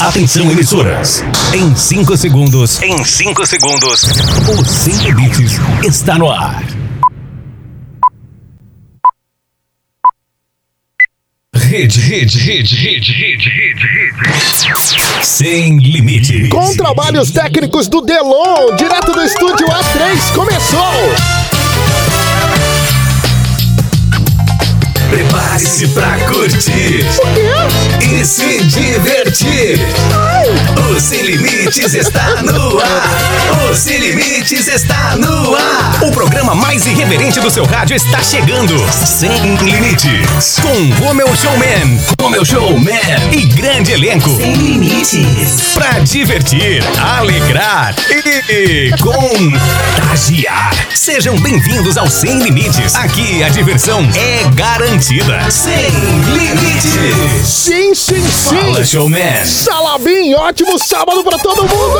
Atenção, emissoras. Em 5 segundos. Em 5 segundos. O Sem Limites está no ar. Rede, rede, rede, rede, rede, rede, rede. Sem limites. Com trabalhos técnicos do Delon, direto do estúdio A3, começou! Prepare-se pra curtir e se divertir. O Sem Limites está no ar. O Sem Limites está no ar. O programa mais irreverente do seu rádio está chegando. Sem Limites. Com Romeu Showman, Romeu Showman e grande elenco. Sem Limites. Pra divertir, alegrar e contagiar. Sejam bem-vindos ao Sem Limites. Aqui a diversão é garantida. Sem Limites. Sim, sim, sim! Fala, showman. Salabim, ótimo sábado pra todo mundo!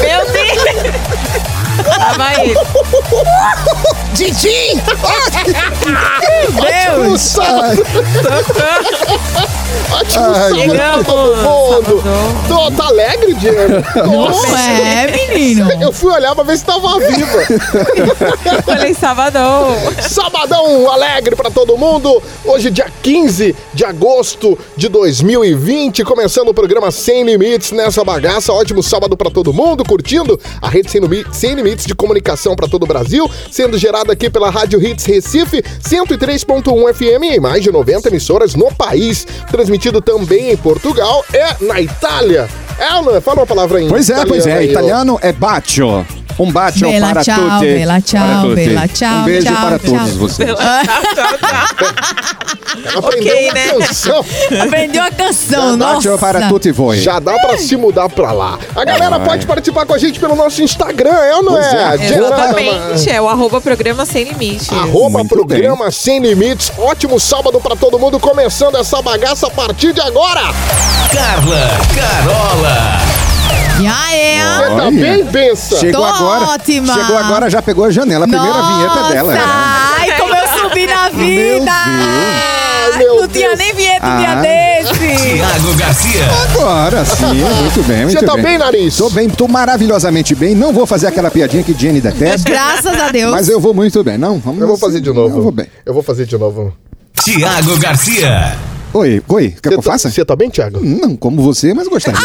Meu Deus! Lá vai ele. Didi! Meu pra Chegamos! todo mundo! Sábado. Tô, tá alegre, Diego? Não é, menino. Eu fui olhar pra ver se tava viva. Falei sabadão. Sabadão alegre pra todo mundo. Hoje, dia 15 de agosto de 2020, começando o programa Sem Limites nessa bagaça. Ótimo sábado pra todo mundo, curtindo a rede Sem, Limi- Limites de comunicação pra todo o Brasil, sendo gerada aqui pela Rádio Hits Recife, 103.1 FM em mais de 90 emissoras no país. Transmitido também em Portugal e na Itália. Ela, fala uma palavra em Pois é, pois é. aí, ó. Italiano é bacio. Um bacio Bella para ciao, tutti. bella ciao, Para tutti. bella ciao, Um beijo ciao, para ciao. todos vocês. Ela aprendeu Ok, uma né? canção. Aprendeu a canção, nossa. para tutti voi. Já dá pra se mudar pra lá. A galera Ah, pode é. participar com a gente pelo nosso Instagram, é ou não Pois é? é. Exatamente. É o arroba programa sem limite. Arroba Muito programa Sem Limites. Ótimo sábado pra todo mundo, começando essa bagaça a partir de agora. Carla, Carola. E aí? Você tá Olha. bem, benção? Chegou Tô agora. ótima. Chegou agora, já pegou a janela. A primeira Nossa, vinheta dela. né? Ai, como eu subi na vida. Ai, meu Não tinha Deus. nem vinheta um dia Ah. desse. Tiago Garcia. Agora sim, muito bem, muito Você tá bem. bem, nariz? Tô bem, tô maravilhosamente bem. Não vou fazer aquela piadinha que Jenny detesta, Graças a Deus. mas eu vou muito bem. Não, vamos Eu vou fazer de novo. Eu vou bem. Eu vou fazer de novo. Tiago Garcia. Oi, oi, quer que eu Você tá- faça? Você tá bem, Thiago? Não como você, mas gostaria.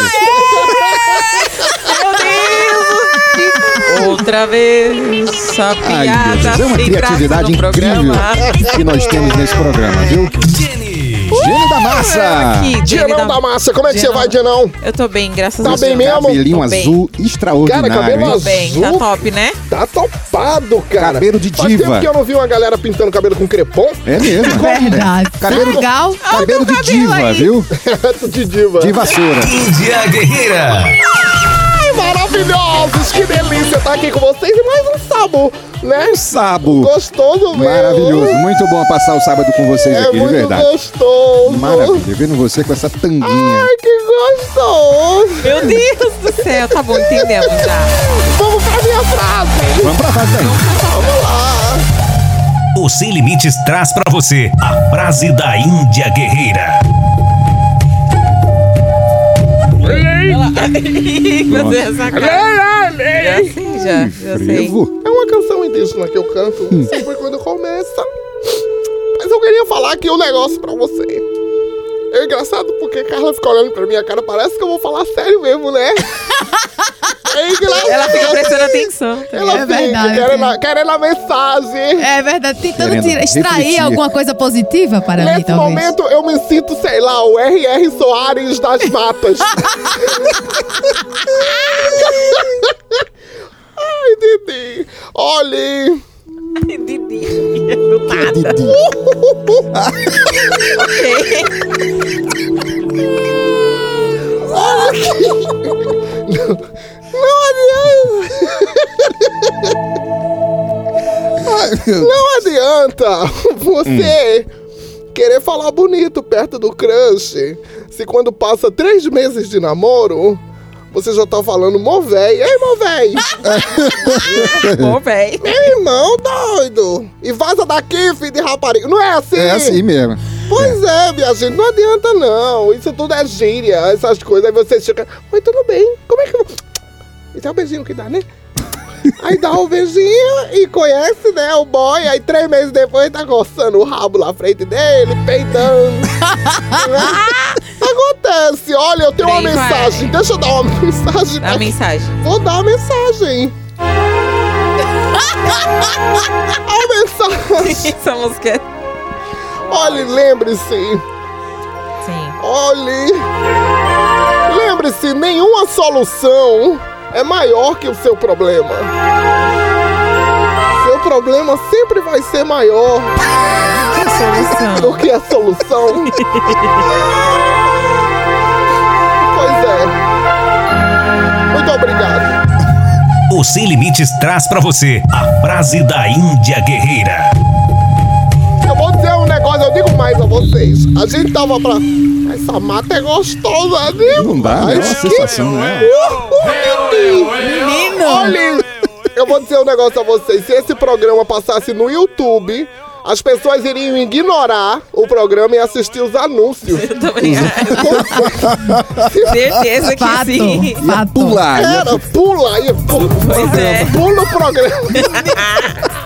Outra vez, Ai, piada Deus, é uma criatividade incrível que nós temos nesse programa, viu? Jenny. Gênio da massa! Jenny Dianão da Massa, como é que você vai, Dianão? Eu tô bem, graças Tá a Deus. bem mesmo? Cabelinho Tô bem. azul extraordinário. Cara, cabelo hein? Tô bem, tá Azul. top, né? Tá topado, cara. Cabelo de Faz diva. tempo que eu não vi uma galera pintando cabelo com crepom. É mesmo. Verdade. Cabelo- Legal. Cabelo de cabelo diva, aí. viu? de diva. De vassoura. Índia Guerreira. Maravilhosos! Que delícia estar aqui com vocês e mais um sábado, né? Sabo. Gostoso mesmo. Maravilhoso. Muito bom passar o sábado com vocês É aqui, de muito verdade. gostoso. Maravilha. Vendo você com essa tanguinha. Ai, que gostoso. Meu Deus do céu, tá bom, entendemos já. Vamos pra minha frase. Vamos pra fase daí. Vamos lá. O Sem Limites traz pra você a frase da Índia Guerreira. Fazer essa cara. Já assim, já, já sei. É uma canção indígena que eu canto sempre quando começa. Mas eu queria falar aqui um negócio pra você. É engraçado porque Carla fica olhando pra minha cara, parece que eu vou falar sério mesmo, né? É engraçado. Ela fica prestando atenção. Ela É fica verdade. querendo, a- querendo a mensagem. É verdade. Tentando tirar- extrair refletir. alguma coisa positiva para mim, Nesse talvez. momento eu me sinto, sei lá, o R.R. Soares das matas. Ai, Didi. Olhe. Didi. Do nada. Didi. Não adianta. Ai, Não adianta você querer falar bonito perto do crush. Se quando passa três meses de namoro, você já tá falando mó véi. Ei, mó véi. Bom, véi. Meu irmão doido. E vaza daqui, filho de rapariga. Não é assim? É assim mesmo. Pois é, minha gente, não adianta não. Isso tudo é gíria, essas coisas. Aí você chega, oi, tudo bem? Como é que Isso é o beijinho que dá, né? Aí dá o beijinho e conhece, né, o boy. Aí três meses depois tá coçando o rabo na frente dele, peidando. né? Acontece. Olha, eu tenho uma Por aí vai. mensagem. Deixa eu dar uma mensagem. Dá a mensagem. Vou dar uma mensagem. a mensagem. Essa música é... Olhe, lembre-se. Sim. Olhe. Lembre-se, nenhuma solução é maior que o seu problema. Seu problema sempre vai ser maior Solução. do que a solução. pois é. Muito obrigado. O Sem Limites traz pra você a frase da Índia Guerreira. Eu vou dizer um negócio, eu digo mais a vocês. A gente tava pra. Essa mata é gostosa, né? Não dá, né? É uma sensação, né? Menino! Olha, eu vou dizer um negócio a vocês. Se esse programa passasse no YouTube, as pessoas iriam ignorar o programa e assistir os anúncios. Eu também acho. Certeza que Fato. sim. Ia pular. ia Era, pula aí, pula, Pois é. pula o programa.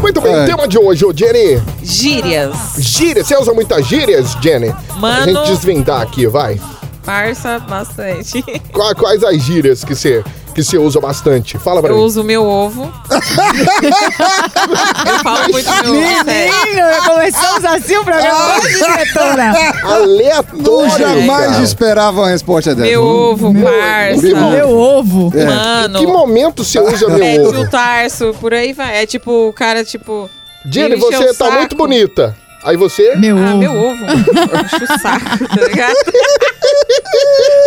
Muito bem, É. tema de hoje, ô Jenny. Gírias. Gírias, você usa muitas gírias, Jenny? Pra Mano. gente desvendar aqui, vai. Parça bastante. Qua- Quais as gírias que você que você usa bastante? Fala pra Eu mim. uso meu ovo. eu falo muito meu ovo. Menino, começamos assim o programa hoje, diretora. Aleatório. jamais cara. esperava uma resposta dessa. Meu ovo, parça. meu ovo. Meu ovo. É. Mano. Que momento você usa meu Pede ovo? o tarso, por aí vai. É tipo, o cara, tipo. Jenny, você tá saco. muito bonita. Aí você? Meu Ah, ovo. meu ovo. Enche o saco, tá ligado?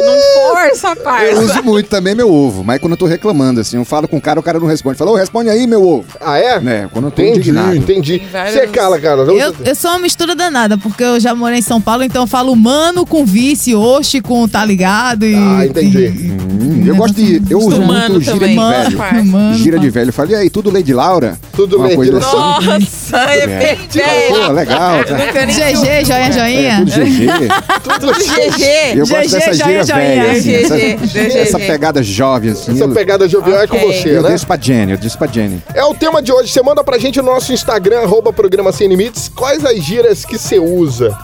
Não força, Eu parça. uso muito também meu ovo, mas quando eu tô reclamando, assim, eu falo com o cara, o cara não responde. Fala, ô, responde aí, meu ovo. Ah, é? Né, quando eu tô Entendi, indignado. entendi. Várias- Você cala, cara. Eu, eu sou uma mistura danada, porque eu já morei em São Paulo, então eu falo mano com vice, oxe com tá ligado e... Ah, entendi. Hum, eu gosto de. Eu uso Mano muito também. de Mano, velho. parça. mano. Gira de velho. Eu falei, e aí, tudo Lady Laura? Tudo Uma Lady Laura. assim. Nossa, é bem velho. Pô, legal, nem GG, joinha, É, joinha. tudo GG. Tudo GG. Eu gosto GG, dessa joinha, gíria joinha. velha, assim, essa, GG. essa pegada jovem, assim. Essa eu, pegada jovial é com você, eu né? deixo pra Jenny, eu disse pra Jenny. É o tema de hoje. Você manda pra gente no nosso Instagram, arroba programa Sem Limites. Quais as gírias que você usa?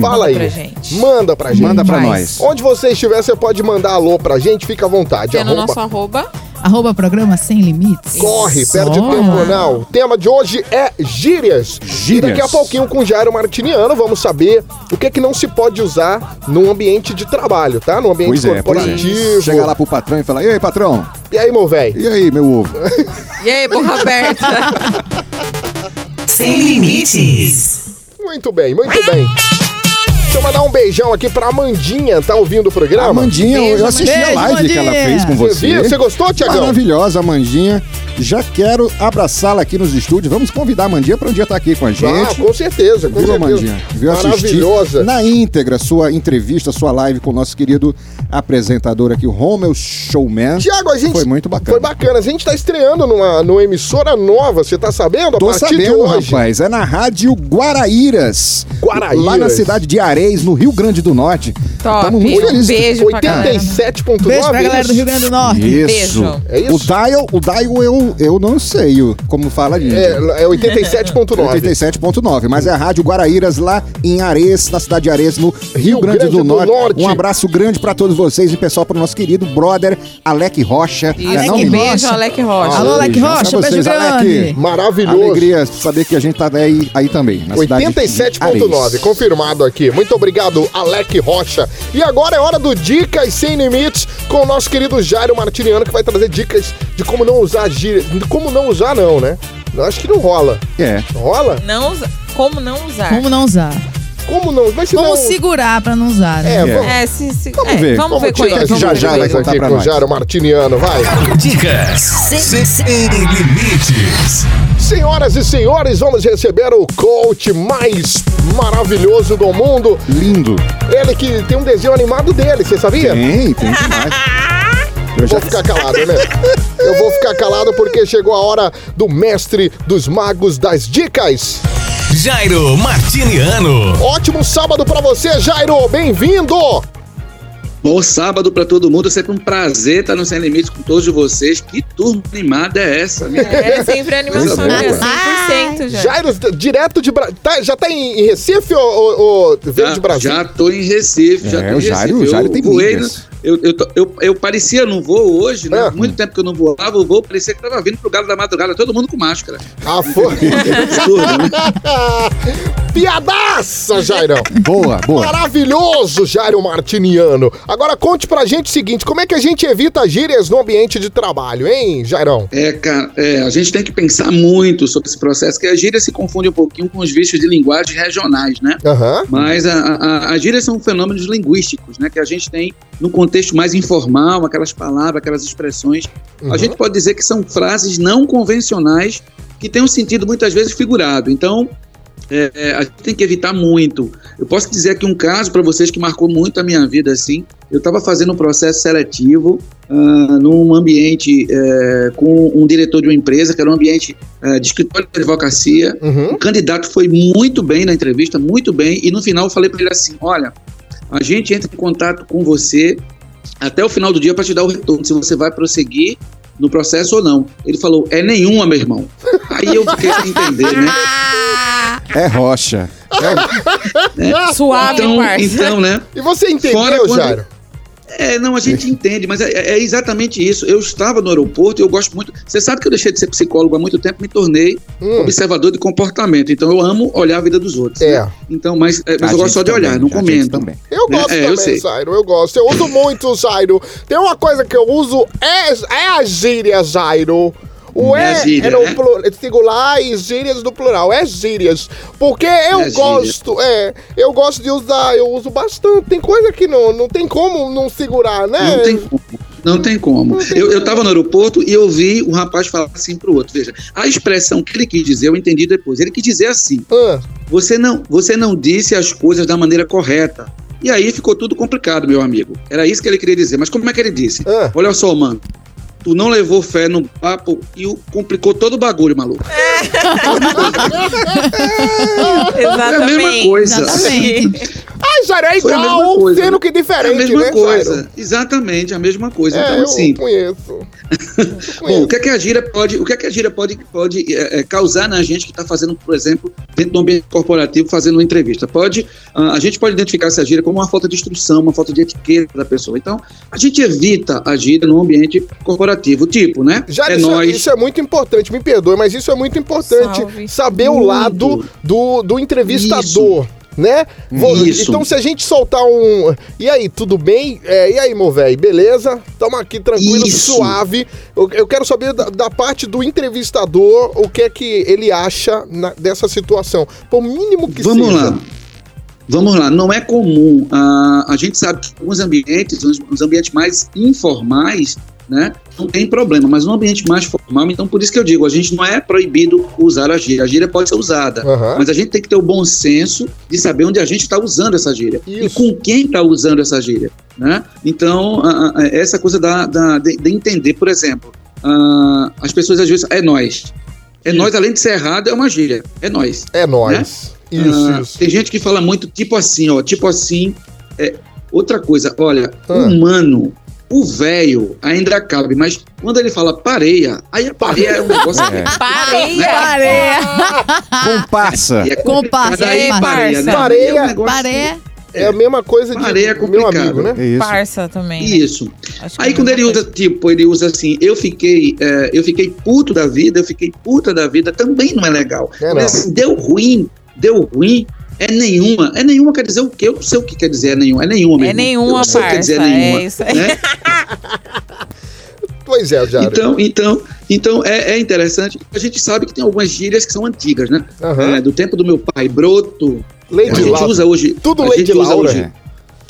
Fala aí. pra gente. Manda pra gente. Manda pra Vai. nós. Onde você estiver, você pode mandar alô pra gente. Fica à vontade. Que é no Arroba- nosso arroba. Arroba programa sem limites. Corre, perde Só. tempo não. O tema de hoje é gírias. Gírias. E daqui a pouquinho com o Jairo Martiniano vamos saber o que é que não se pode usar num ambiente de trabalho, tá? No ambiente Pois é, pois corporativo. é. Chega lá pro patrão e fala, e aí, patrão? E aí, meu velho? E aí, meu ovo? E aí, boca aberta. Sem Limites. Muito bem, muito bem. Deixa eu mandar um beijão aqui pra Amandinha, tá ouvindo o programa? Amandinha, eu Beijo, assisti a Beijo, live que ela fez com Você você. viu? Você gostou, Tiagão? Maravilhosa, Amandinha. Já quero abraçá-la aqui nos estúdios. Vamos convidar a Amandinha para um dia estar aqui com a Ah, gente. com certeza, com Viu, certeza. Amandinha? Viu Maravilhosa. na íntegra sua entrevista, sua live com o nosso querido apresentador aqui, o Romeu Showman. Tiago, a gente. Foi muito bacana. Foi bacana. A gente tá estreando numa, numa emissora nova, você tá sabendo? A Tô partir de sabendo, hoje. rapaz. É na Rádio Guaraíras. Guaraíras. Lá na cidade de No Rio Grande do Norte. Top. Tamo muito Um felizes. beijo pra galera. 87.9. Beijo pra galera do Rio Grande do Norte. Isso. Beijo. É isso? O dial, o dial eu, eu não sei o- como fala ali. É, é 87.9. 87.9, mas é a Rádio Guaraíras lá em Ares, na cidade de Ares, no Rio, Grande, do, Norte. Norte. Um abraço grande pra todos vocês e pessoal pro nosso querido brother Alec Rocha. Isso, Não é não, beijo, Alec Rocha. Alô, Alec Rocha, beijo vocês, Alec. grande. Maravilhoso. Alegria saber que a gente tá aí, aí também, na cidade de 87.9, Ares. confirmado aqui. Muito obrigado, Alec Rocha. E agora é hora do Dicas Sem Limites com o nosso querido Jairo Martiniano, que vai trazer dicas de como não usar gíria. de Como não usar, não, né? Eu acho que não rola. É. Rola? Não usa... Como não usar? Como não usar? Como não? Mas se Como não... segurar pra não usar, né? É, É. vamos, É, se, se... Vamos é, ver. Vamos vamos ver com tirar aqui já já vai aqui pra com o nós. Jairo Martiniano, vai. Dicas sem limites. Senhoras e senhores, vamos receber o coach mais maravilhoso do mundo. Lindo. Ele que tem um desenho animado dele, você sabia? Tem, tem demais. Eu Vou ficar calado, né? Eu vou ficar calado porque chegou a hora do mestre dos magos das dicas. Jairo Martiniano. Ótimo sábado pra você, Jairo. Bem-vindo. Bom sábado pra todo mundo, é sempre um prazer estar no Sem Limites com todos vocês. Que turma animada é essa, minha? É, sempre animação, né? boa. 100% já. Jairo, direto de. Bra... tá- já tá em, em Recife ou, ou, ou veio de Brasil? Já tô em Recife, já É, tô o em Jairo- Recife. o Jairo Eu tem voei, milhas. Eu, eu, eu, eu parecia no voo hoje, né? Ah. Muito tempo que eu não voava, o voo parecia que tava vindo pro Galo da Madrugada, todo mundo com máscara. Ah, foi. Absurdo, né? Piadaça, Jairão. Boa, boa. Maravilhoso, Jairo Martiniano. Agora conte pra gente o seguinte: como é que a gente evita gírias no ambiente de trabalho, hein, Jairão? É, cara, é, a gente tem que pensar muito sobre esse processo, que a gíria se confunde um pouquinho com os vícios de linguagem regionais, né? Aham. Mas a, a, as gírias são fenômenos linguísticos, né? Que a gente tem no contexto mais informal, aquelas palavras, aquelas expressões. Uhum. A gente pode dizer que são frases não convencionais que têm um sentido muitas vezes figurado. Então, é, é, a gente tem que evitar muito. Eu posso dizer aqui um caso para vocês que marcou muito a minha vida, assim. Eu estava fazendo um processo seletivo ah, num ambiente é, com um diretor de uma empresa, que era um ambiente é, de escritório de advocacia. Uhum. O candidato foi muito bem na entrevista, muito bem, e no final eu falei para ele assim: olha, a gente entra em contato com você até o final do dia para te dar o retorno, se você vai prosseguir no processo ou não. Ele falou: é nenhuma, meu irmão. Aí eu fiquei sem entender, né? É rocha. Suave, Então, parça. então, né? E você entendeu, Fora quando- Jairo? É, não, a gente entende, mas é, é exatamente isso. Eu estava no aeroporto e eu gosto muito. Você sabe que eu deixei de ser psicólogo há muito tempo, me tornei Hum. observador de comportamento. Então eu amo olhar a vida dos outros. É. né? Então, mas, é, mas eu gosto só de olhar, também, não a gente comento. também. Eu Né? gosto É, eu também, sei. Jairo, eu gosto. Eu uso muito, Jairo. Tem uma coisa que eu uso, é, é a gíria, Jairo. O É é, gíria, no né? plu- singular e gírias no plural. É gírias. Porque eu É gosto, é, eu gosto de usar, eu uso bastante. Tem coisa que não, não tem como não segurar, né? Não tem como. Não tem como. Eu, eu tava no aeroporto e eu vi um rapaz falar assim pro outro. Veja, a expressão que ele quis dizer, eu entendi depois. Ele quis dizer assim: Ah, você não, você não disse as coisas da maneira correta. E aí ficou tudo complicado, meu amigo. Era isso que ele queria dizer. Mas como é que ele disse? Ah. Olha só, mano. Tu não levou fé no papo e o- complicou todo o bagulho, maluco. É a Exatamente. mesma coisa. Exatamente. Jairo, é Foi a mesma igual, coisa, sendo né? que É a diferente, mesma né, coisa. Jairo? Exatamente, a mesma coisa. É, então, eu assim, conheço. Bom, o que é que a gíria pode, o que é que a gíria pode, pode é, é, causar na gente que está fazendo, por exemplo, dentro do ambiente corporativo, fazendo uma entrevista? Pode, ah, a gente pode identificar essa gíria como uma falta de instrução, uma falta de etiqueta da pessoa. Então, a gente evita a gíria no ambiente corporativo, tipo, né? Já é isso, nós. isso é muito importante, me perdoe, mas isso é muito importante. Salve. Saber o lado do, do entrevistador. Né? Isso. Então, se a gente soltar um. E aí, tudo bem? É, e aí, meu velho, beleza? Tamo aqui tranquilo, Isso. suave. Eu, eu quero saber da, da parte do entrevistador o que é que ele acha na- dessa situação. Por mínimo que Vamos seja. lá. Vamos lá, não é comum. ah, a gente sabe que alguns ambientes, os, os ambientes mais informais, né, não tem problema, mas no ambiente mais formal, então por isso que eu digo, a gente não é proibido usar a gíria. A gíria pode ser usada, Aham. mas a gente tem que ter o bom senso de saber onde a gente está usando essa gíria e Isso. com quem está usando essa gíria, né? Então, ah, ah, essa coisa da, da- de, de entender, por exemplo, ah, as pessoas às vezes, é nós. É nós, além de ser errado, é uma gíria. É nós. É nóis. Isso, Ah, isso. Tem gente que fala muito tipo assim, ó, tipo assim. É, outra coisa, olha, Ah. humano, o velho ainda cabe, mas quando ele fala pareia, aí a pareia é um negócio É. Pareia. Pareia. Comparsa. É Comparsa, aí é, pareia, né? Pareia. Aí é um Pareia. É a mesma coisa de Pareia é meu complicado. amigo, né? É isso. Parça também. né? Isso. Acho Aí é quando ele usa, tipo, ele usa assim, eu fiquei, é, eu fiquei puto da vida, eu fiquei puta da vida, também não é legal. É, não. assim, deu ruim, deu ruim, é nenhuma. É nenhuma quer dizer o quê? Eu não sei o que quer dizer é nenhuma. É nenhuma É mesmo. nenhuma, Eu não sei o que quer dizer parça, é nenhuma. isso aí. né? Pois é, Jairo. Então, então, então é, é interessante. A gente sabe que tem algumas gírias que são antigas, né? Aham. É, do tempo do meu pai, broto. Lady a gente Laura. usa hoje. Tudo Lady Laura. hoje-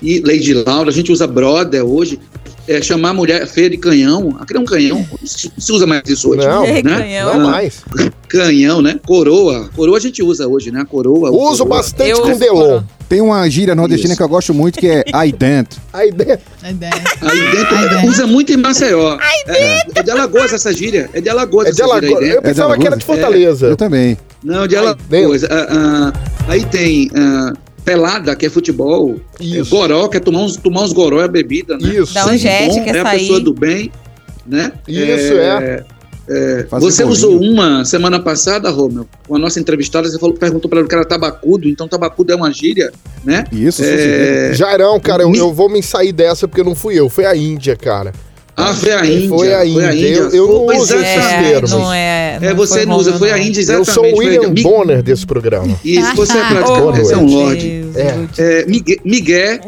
E Lady Laura, a gente usa brother hoje. É, chamar a mulher feia de canhão, aquele é um canhão, não se se usa mais isso hoje. Não, né? canhão. Não mais. Canhão, né? Coroa. Coroa a gente usa hoje, né? Coroa. Uso coroa. bastante Eu- com Delon. Tem uma gíria nordestina Isso. que eu gosto muito que é. Aí dentro. A ideia. Aí dentro, Aí dentro. usa muito em Maceió. É, é de Alagoas essa gíria. É de Alagoas É de essa gíria Alagoas. aí Eu pensava que era de Fortaleza. Eu também. Não, de Aí Alagoas. Ah, ah, aí tem ah, pelada, que é futebol. Isso. É, goró, que é tomar uns, tomar uns goró, é bebida, né? Isso. Dá um jet, bom, quer é a sair. pessoa do bem, né? Isso, é. Fazer Você bolinho. usou uma semana passada, Romeu, com a nossa entrevistada, você falou, perguntou para ela que era tabacudo, então tabacudo é uma gíria, né? Isso, É, Jairão, cara, eu, eu vou me sair dessa porque não fui eu, foi a Índia, cara. Ah, foi a Índia. Foi a Índia. Eu- eu não Foi uso esses termos. não é. É, você não usa, foi a. Índia, Eu exatamente. sou o a William Bonner desse programa. Isso, você é Oh, praticamente, você é um lorde. É, Miguel, Miguel,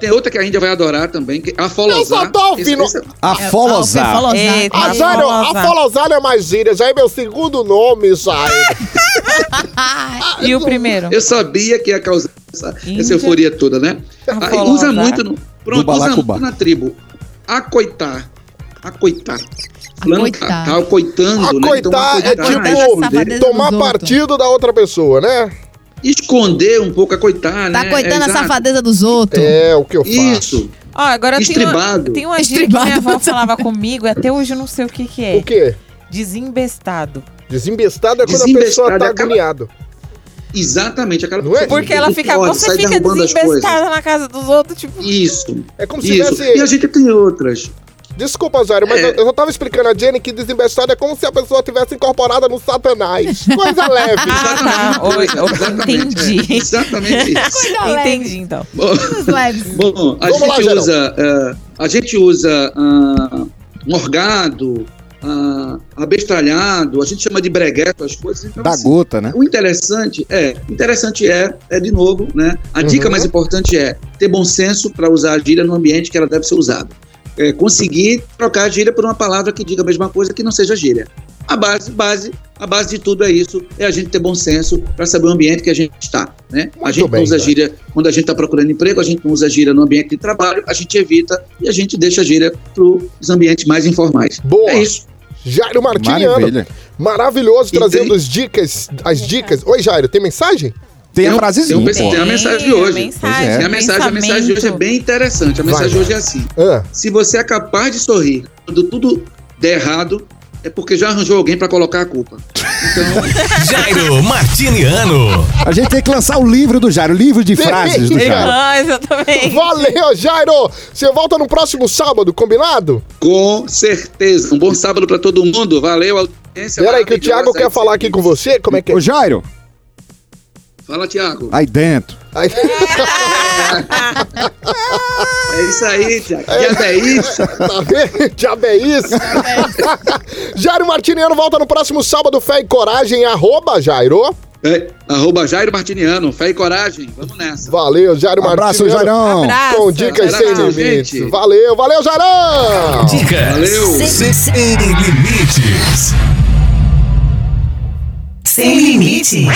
tem outra que a Índia vai adorar também, que é a Folozá. Eu só tô ouvindo- Esse- esse- Afolosar. Folosar. A Jairo, a Folosar. Folosar é mais gíria, já é meu segundo nome, Jairo. E o primeiro? Eu sabia que ia causar essa, essa euforia toda, né? A Ah, usa muito no. Pronto, usa muito na tribo. Acoitar. Acoitar. Acoitar. tá, tá acoitando, A né? Então, coitar é acoitar tipo tomar partido da outra pessoa, né? Esconder um pouco a coitar, Tá né? coitando a Exato. safadeza dos outros. É o que eu faço. Isso. Ó, agora tem uma, Estribado. tem uma gíria que minha avó falava comigo, e até hoje eu não sei o que que é. O quê? Desembestado. Desembestado é quando a pessoa tá é aquela- agoniado. Exatamente. Aquela Não é? Porque ela fica, pode, você fica derrubando as coisas. desembestada na casa dos outros, tipo... É Isso. como se Isso. tivesse. E a gente tem outras. Desculpa, Jairo, mas É. eu, eu só tava explicando a Jenny que desembestado é como se a pessoa tivesse incorporada no Satanás. Coisa leve. Ah, tá. Oi, Exatamente. entendi. É, exatamente isso. Entendi, então. Bom, Os leves. Bom, a Vamos lá, gente Gerão. usa, eh, a gente usa ah, morgado, ah, abestralhado, a gente chama de bregueto as coisas. Então, Da assim, gota, né? o interessante é, interessante é, é de novo, né? A dica Uhum. mais importante é ter bom senso para usar a gíria no ambiente que ela deve ser usada. É, conseguir trocar a gíria por uma palavra que diga a mesma coisa que não seja gíria. A base, base, a base de tudo é isso, é a gente ter bom senso para saber o ambiente que a gente está, né? a gente bem, não usa Zé. gíria quando a gente está procurando emprego, a gente não usa gíria no ambiente de trabalho, a gente evita e a gente deixa a gíria para os ambientes mais informais. Boa. É isso. Jairo Martiniano. Maravilha. Maravilhoso, E trazendo tem- as dicas. As dicas. Oi, Jairo, tem mensagem? Tem a um- frasezinha, tem pô. tem a mensagem de hoje. Mensagem, é. Tem a mensagem, a mensagem de hoje é bem interessante. A Vai, mensagem de hoje é assim: Ah, se você é capaz de sorrir quando tudo der errado, é porque já arranjou alguém para colocar a culpa. Então, Jairo Martiniano. A gente tem que lançar o livro do Jairo, o livro de Tem. frases do Jairo. Ah, exatamente. valeu, Jairo! Você volta no próximo sábado, combinado? com certeza. Um bom sábado para todo mundo. Valeu, audiência. Pera aí, que o Thiago quer falar aqui com você. Como é que é? Ô, Jairo, Fala, Thiago. aí dentro. Aí- É isso aí, Thiago. Que é isso? Tá vendo? Diabo é isso? Jairo Martiniano volta no próximo sábado, Fé e Coragem, arroba Jairo. É, arroba Jairo Martiniano. Fé e coragem. Vamos nessa. Valeu, Jairo Abraço, Martiniano. Jairão. Abraço. Com dicas sem limites. gente. Valeu, valeu, Jairão! Dicas Valeu. sem, sem limites. Sem limite.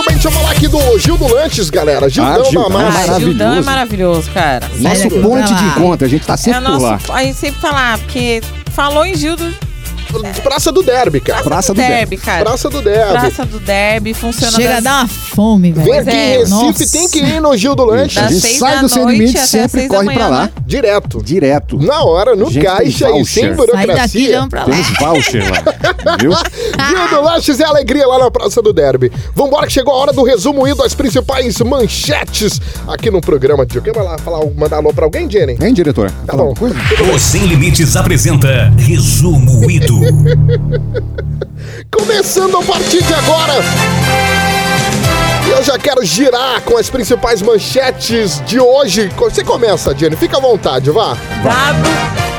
Muito bem, deixa eu falar aqui do Gil do Lanches, galera. Gildão Ah, da Gildão, Massa. Ah, maravilhoso. Gildão é maravilhoso, cara. Nosso daqui, ponte de lá. encontro, a gente tá É sempre o por lá. nosso. A gente sempre fala, porque falou em Gildo. Praça do Derby, cara. Praça do Derby, cara. Praça do Derby. Praça do Derby funciona Chega a das- dar uma fome, Vem velho. aqui é, em Recife, nossa. tem que ir no Gil do. A gente seis sai da do Sem noite Limite até sempre corre pra manhã, lá. né? Direto. Direto. Na hora, no caixa e sem daqui, burocracia. pra lá. Temos voucher lá, viu? Gil do Lanches é alegria lá na Praça do Derby. Vambora que chegou a hora do resumo e das principais manchetes aqui no programa de hoje. Vai lá falar, mandar alô pra alguém, Jenny? Hein, diretor? Tá bom. O Sem Limites apresenta Resumo Ido. Começando a partir de agora. Eu já quero girar com as principais manchetes de hoje. Você começa, Jenny. Fica à vontade, vá. Dado,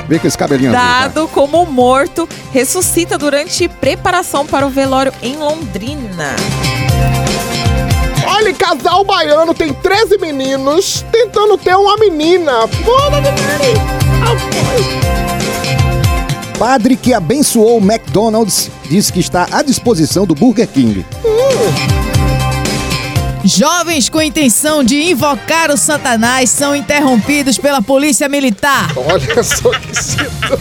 Vem com esse cabelinho tá? dado como morto, ressuscita durante preparação para o velório em Londrina. Olha, casal baiano tem 13 meninos tentando ter uma menina. Foda de Padre que abençoou o McDonald's disse que está à disposição do Burger King. Jovens com intenção de invocar o Satanás são interrompidos pela polícia militar. Olha só que situação.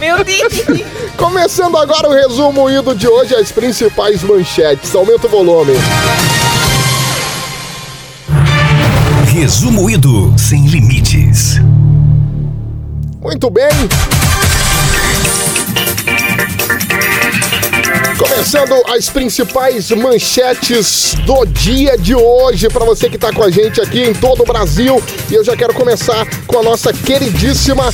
Meu Deus. Começando agora o resumo ido de hoje, as principais manchetes. Aumenta o volume. Resumo Ido Sem Limites. Muito bem. Começando as principais manchetes do dia de hoje para você que está com a gente aqui em todo o Brasil. E eu já quero começar com a nossa queridíssima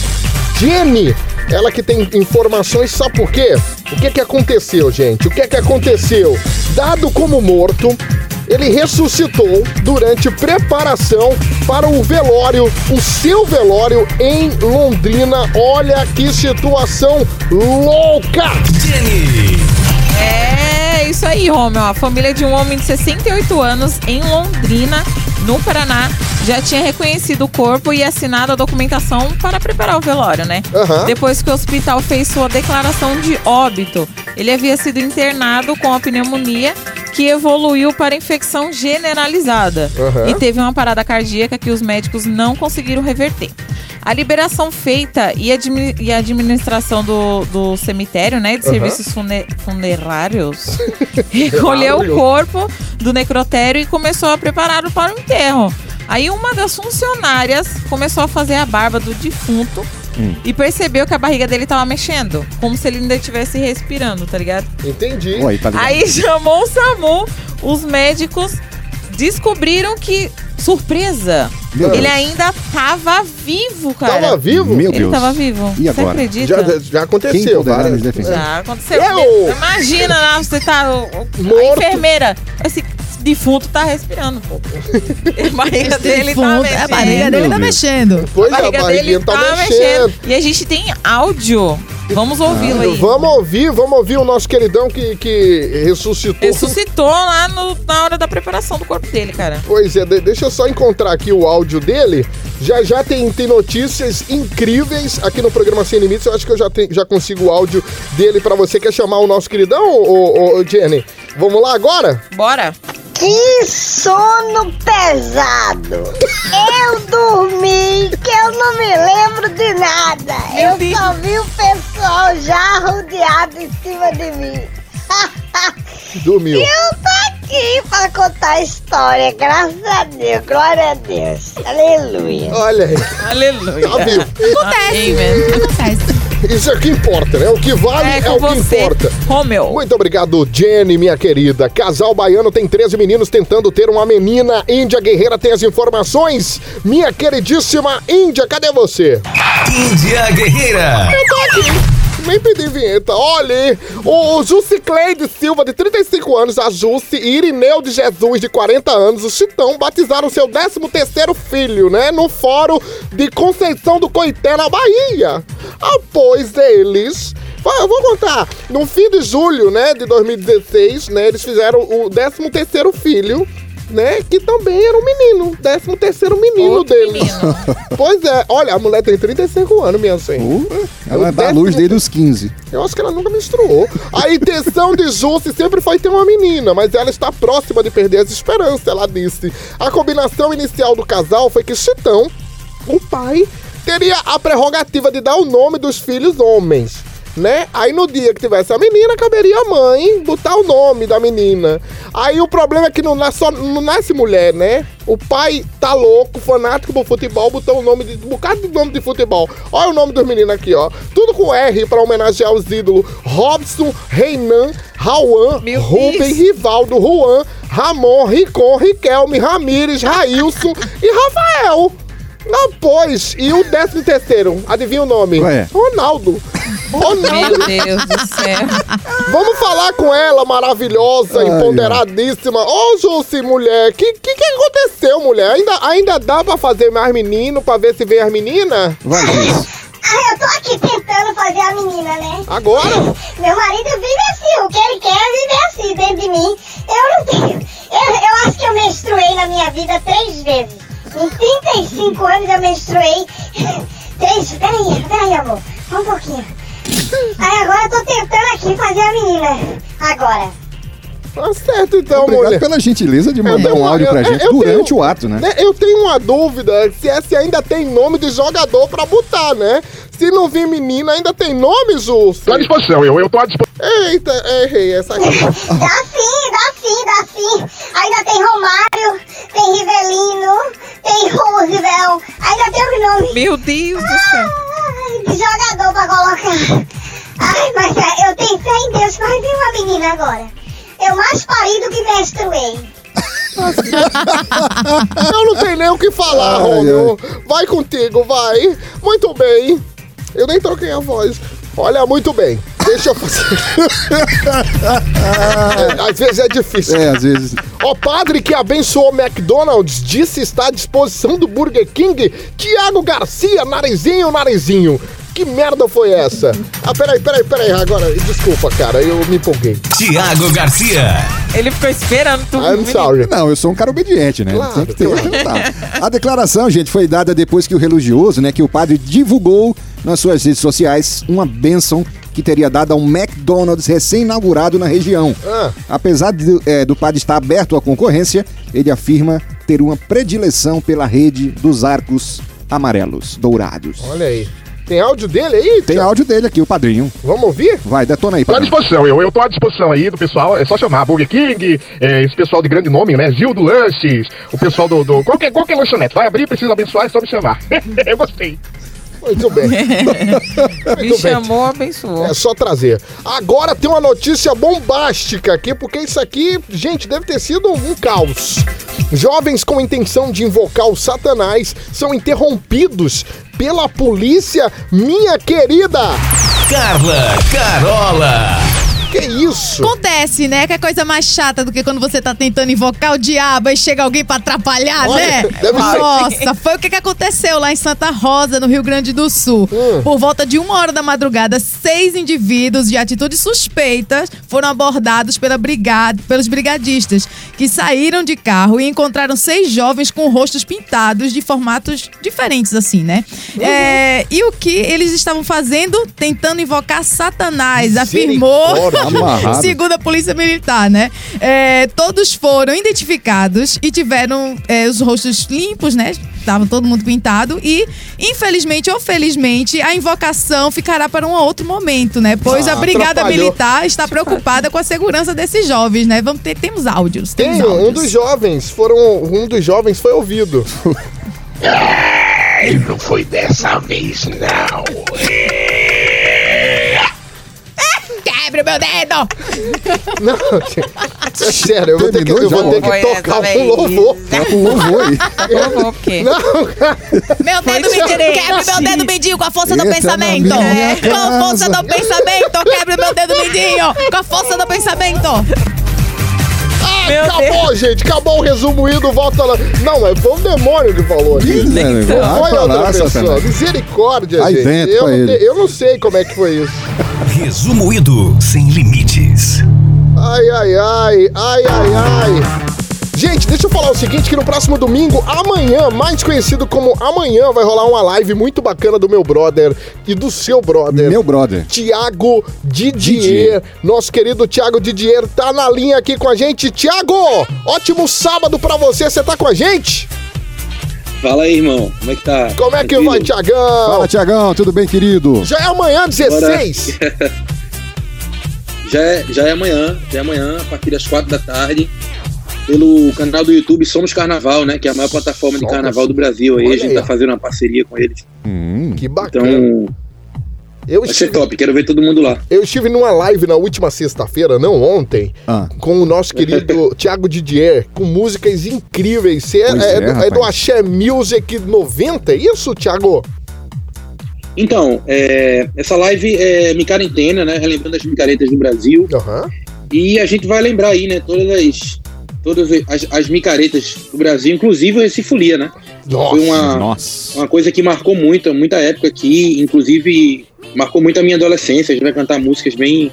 Jenny. Ela que tem informações, sabe por quê? O que que aconteceu, gente? O que que aconteceu? Dado como morto, ele ressuscitou durante preparação para o velório, o seu velório em Londrina. Olha que situação louca! Jenny. É isso aí, Romeu. A família de um homem de 68 anos em Londrina, no Paraná, já tinha reconhecido o corpo e assinado a documentação para preparar o velório, né? Aham. Depois que o hospital fez sua declaração de óbito, ele havia sido internado com a pneumonia que evoluiu para infecção generalizada Aham. e teve uma parada cardíaca que os médicos não conseguiram reverter. A liberação feita e, admi- e a administração do, do cemitério, né, de Aham. serviços fune- funerários, recolheu o corpo do necrotério e começou a prepará-lo para o enterro. Aí uma das funcionárias começou a fazer a barba do defunto e percebeu que a barriga dele tava mexendo, como se ele ainda estivesse respirando, tá ligado? Entendi. Oi, tá ligado? Aí chamou o SAMU, os médicos descobriram que, surpresa, Meu ele Deus. ainda tava vivo, cara. Tava vivo? Meu Ele Deus. tava vivo. E Você agora? acredita? Já, já aconteceu, várias- defender? Já aconteceu. Eu- Imagina, né, você tá. Morto. A enfermeira. Esse defunto tá respirando, pô. A barriga dele tá mexendo. a barriga dele tá mexendo. Pois A é, a barriga dele tá, tá mexendo. E a gente tem áudio. Vamos ouvi-lo aí. Vamos ouvir, vamos ouvir o nosso queridão que, que ressuscitou. Ressuscitou lá no- na hora da preparação do corpo dele, cara. Pois é, de- deixa eu só encontrar aqui o áudio dele. Já já tem, tem notícias incríveis aqui no programa Sem Limites. Eu acho que eu já, tenho- já consigo o áudio dele pra você. Quer chamar o nosso queridão, ô, ô, ô, Jenny? Vamos lá agora? Bora. Que sono pesado! Eu dormi que eu não me lembro de nada. Meu eu só vi o pessoal já rodeado em cima de mim. Dormiu. eu tô aqui pra contar a história, graças a Deus, glória a Deus. Aleluia. Olha aí, Aleluia. tá vivo. Acontece. Amen. Isso é o que importa, né? O que vale É é, o que você, importa. Romeu. Muito obrigado, Jenny, minha querida. Casal baiano tem 13 meninos tentando ter uma menina. Índia Guerreira tem as informações. Minha queridíssima Índia, cadê você? Índia Guerreira. Eu tô aqui. Nem pedi vinheta. Olha, o Jusicleide Silva, de 35 anos, a Jusce e Irineu de Jesus, de 40 anos, o Chitão, batizaram seu 13º filho, né? No fórum de Conceição do Coité, na Bahia. Após eles... Eu vou contar. No fim de julho, né, de 2016, né, eles fizeram o 13º filho, né, que também era um menino. 13º menino Outro deles. menino. Pois é. Olha, a mulher tem 35 anos, minha senhora. Uh, ela Eu dá décimo- luz desde os 15. Eu acho que ela nunca menstruou. A intenção de Jusce sempre foi ter uma menina, mas ela está próxima de perder as esperanças, ela disse. A combinação inicial do casal foi que Chitão, o pai, teria a prerrogativa de dar o nome dos filhos homens. Né? Aí no dia que tivesse a menina, caberia a mãe botar o nome da menina. Aí o problema é que não nasce, não nasce mulher, né? O pai tá louco, fanático por futebol, botou o nome de um bocado de nome de futebol. Olha o nome dos meninos aqui, ó. Tudo com R pra homenagear os ídolos Robson, Reinan, Rauan, Meu Rubem. Rivaldo, Juan, Ramon, Ricon, Riquelme, Ramires, Railson e Rafael. Ah, pois, e o décimo terceiro, adivinha o nome? Qual é? Ronaldo. Ronaldo. Meu Deus do céu. Vamos falar com ela, maravilhosa, Ai, empoderadíssima. Ô, Jussi, mulher, que, que que aconteceu, mulher? Ainda, ainda dá pra fazer mais menino, pra ver se vem as meninas? Vai, Gis. Ah, eu tô aqui tentando fazer a menina, né? Agora? Meu marido vive assim, o que ele quer vive assim dentro de mim. Eu não tenho. Eu, eu acho que eu menstruei na minha vida três vezes. Em 35 anos eu menstruei três. Peraí, peraí, amor. Só um pouquinho. Aí agora eu tô tentando aqui fazer a menina. Agora. Tá certo então, Obrigado mulher. pela gentileza de mandar Eu um áudio pra eu- gente eu durante tenho- o ato, né? Né, Eu tenho uma dúvida se esse ainda tem nome de jogador pra botar, né? Se não vir menina, ainda tem nome, Zulso? Tô à disposição, eu, eu tô à disposição. Eita, errei essa aqui. Dá sim, dá sim, dá sim. Ainda tem Romário, tem Rivelino, tem Roosevelt. Ainda tem os nomes Meu Deus do céu. ai, de jogador pra colocar. Ai, mas é, eu tenho fé em Deus vai vir uma menina agora. Eu mais pari do que menstruei. Eu não tenho nem o que falar, Ai, Romeu. Vai contigo, vai. Muito bem. Eu nem troquei a voz. Olha, muito bem. Deixa eu fazer. É, às vezes é difícil. É, às vezes. O padre que abençoou o McDonald's disse estar à disposição do Burger King. Tiago Garcia, narizinho, narizinho. Que merda foi essa? Ah, peraí, peraí, peraí. Agora, desculpa, cara, eu me empolguei. Tiago Garcia. Ele ficou esperando tu. I'm sorry. Não, eu sou um cara obediente, né? Claro, Tem que ter. claro. Tá. A declaração, gente, foi dada depois que o religioso, né, que o padre divulgou nas suas redes sociais uma bênção que teria dado a um McDonald's recém-inaugurado na região. Ah. Apesar de, é, do padre estar aberto à concorrência, ele afirma ter uma predileção pela rede dos arcos amarelos, dourados. Olha aí. Tem áudio dele aí? Tem áudio dele aqui, o padrinho. Vamos ouvir? Vai, detona aí, Tô à disposição, eu, eu tô à disposição aí do pessoal. É só chamar Burger King, é, esse pessoal de grande nome, né? Zil do Lanches, o pessoal do. do qualquer, qualquer lanchonete. Vai abrir, precisa abençoar, é só me chamar. eu gostei. Muito bem. Me Muito bem. chamou, abençoou. É só trazer. Agora tem uma notícia bombástica aqui, porque isso aqui, gente, deve ter sido um caos. Jovens com intenção de invocar o Satanás são interrompidos pela polícia, minha querida. Carla Carola. Que isso? Acontece, né? Que é coisa mais chata do que quando você tá tentando invocar o diabo e chega alguém pra atrapalhar, Olha, né? Nossa, foi o que, que aconteceu lá em Santa Rosa, no Rio Grande do Sul. Hum. Por volta de uma hora da madrugada, seis indivíduos de atitudes suspeitas foram abordados pela brigada, pelos brigadistas, que saíram de carro e encontraram seis jovens com rostos pintados de formatos diferentes, assim, né? Uhum. É, e o que eles estavam fazendo? Tentando invocar Satanás, afirmou. Amarrado. Segundo a Polícia Militar, né? É, todos foram identificados e tiveram é, os rostos limpos, né? Estavam todo mundo pintado e, infelizmente ou felizmente, a invocação ficará para um outro momento, né? Pois Ah, a Brigada atrapalhou. Militar está preocupada com a segurança desses jovens, né? Vamos ter, temos áudios, temos Tem um áudios. dos jovens, foram um dos jovens foi ouvido. Ai, não foi dessa vez, não. Quebre o meu dedo! Não, gente, sério, eu vou ter que, eu vou ter que tocar essa um louvor. Toca um louvor aí. Eu vou, porque Não, cara. Meu dedo mindinho, quebre meu dedo mindinho com a força do pensamento! Com a força do pensamento, quebre meu dedo mindinho! Com a força do pensamento! Ah, Meu acabou, gente. Acabou o resumo ido, volta lá. Não, é foi um demônio que falou aqui. Né, vai foi pra outra pessoa. Misericórdia, Aí gente. eu, não te- eu não sei como é que foi isso. Resumo Ido sem limites. Ai, ai, ai, ai, ai, ai. Gente, deixa eu falar o seguinte, que no próximo domingo, amanhã, mais conhecido como amanhã, vai rolar uma live muito bacana do meu brother e do seu brother. Meu brother. Tiago Didier. Didier. Nosso querido Tiago Didier tá na linha aqui com a gente. Tiago, ótimo sábado pra você. Você tá com a gente? Fala aí, irmão. Como é que tá? Como é que Tranquilo? vai, Tiagão? Fala, Tiagão, tudo bem, querido? Já é amanhã, 16. Já é, já é amanhã, já é amanhã, a partir das quatro da tarde, pelo canal do YouTube Somos Carnaval, né? Que é a maior plataforma de Somos. carnaval do Brasil. Aí Olha a gente aí, tá fazendo uma parceria com eles. Hum, Que bacana. Então, eu, vai ser estive, top, quero ver todo mundo lá. eu estive numa live na última sexta-feira, não ontem, Ah. com o nosso querido Tiago Didier, com músicas incríveis. Você é, é é, do, é do Axé Music 90, é isso, Tiago? Então, é, essa live é micarentena, né? Relembrando as micaretas do Brasil. Aham. E a gente vai lembrar aí, né? Todas as, todas as, as micaretas do Brasil, inclusive o Recifolia, né? Nossa. Foi uma, Nossa. uma coisa que marcou muito, muita época aqui, inclusive marcou muito a minha adolescência. A gente vai cantar músicas bem,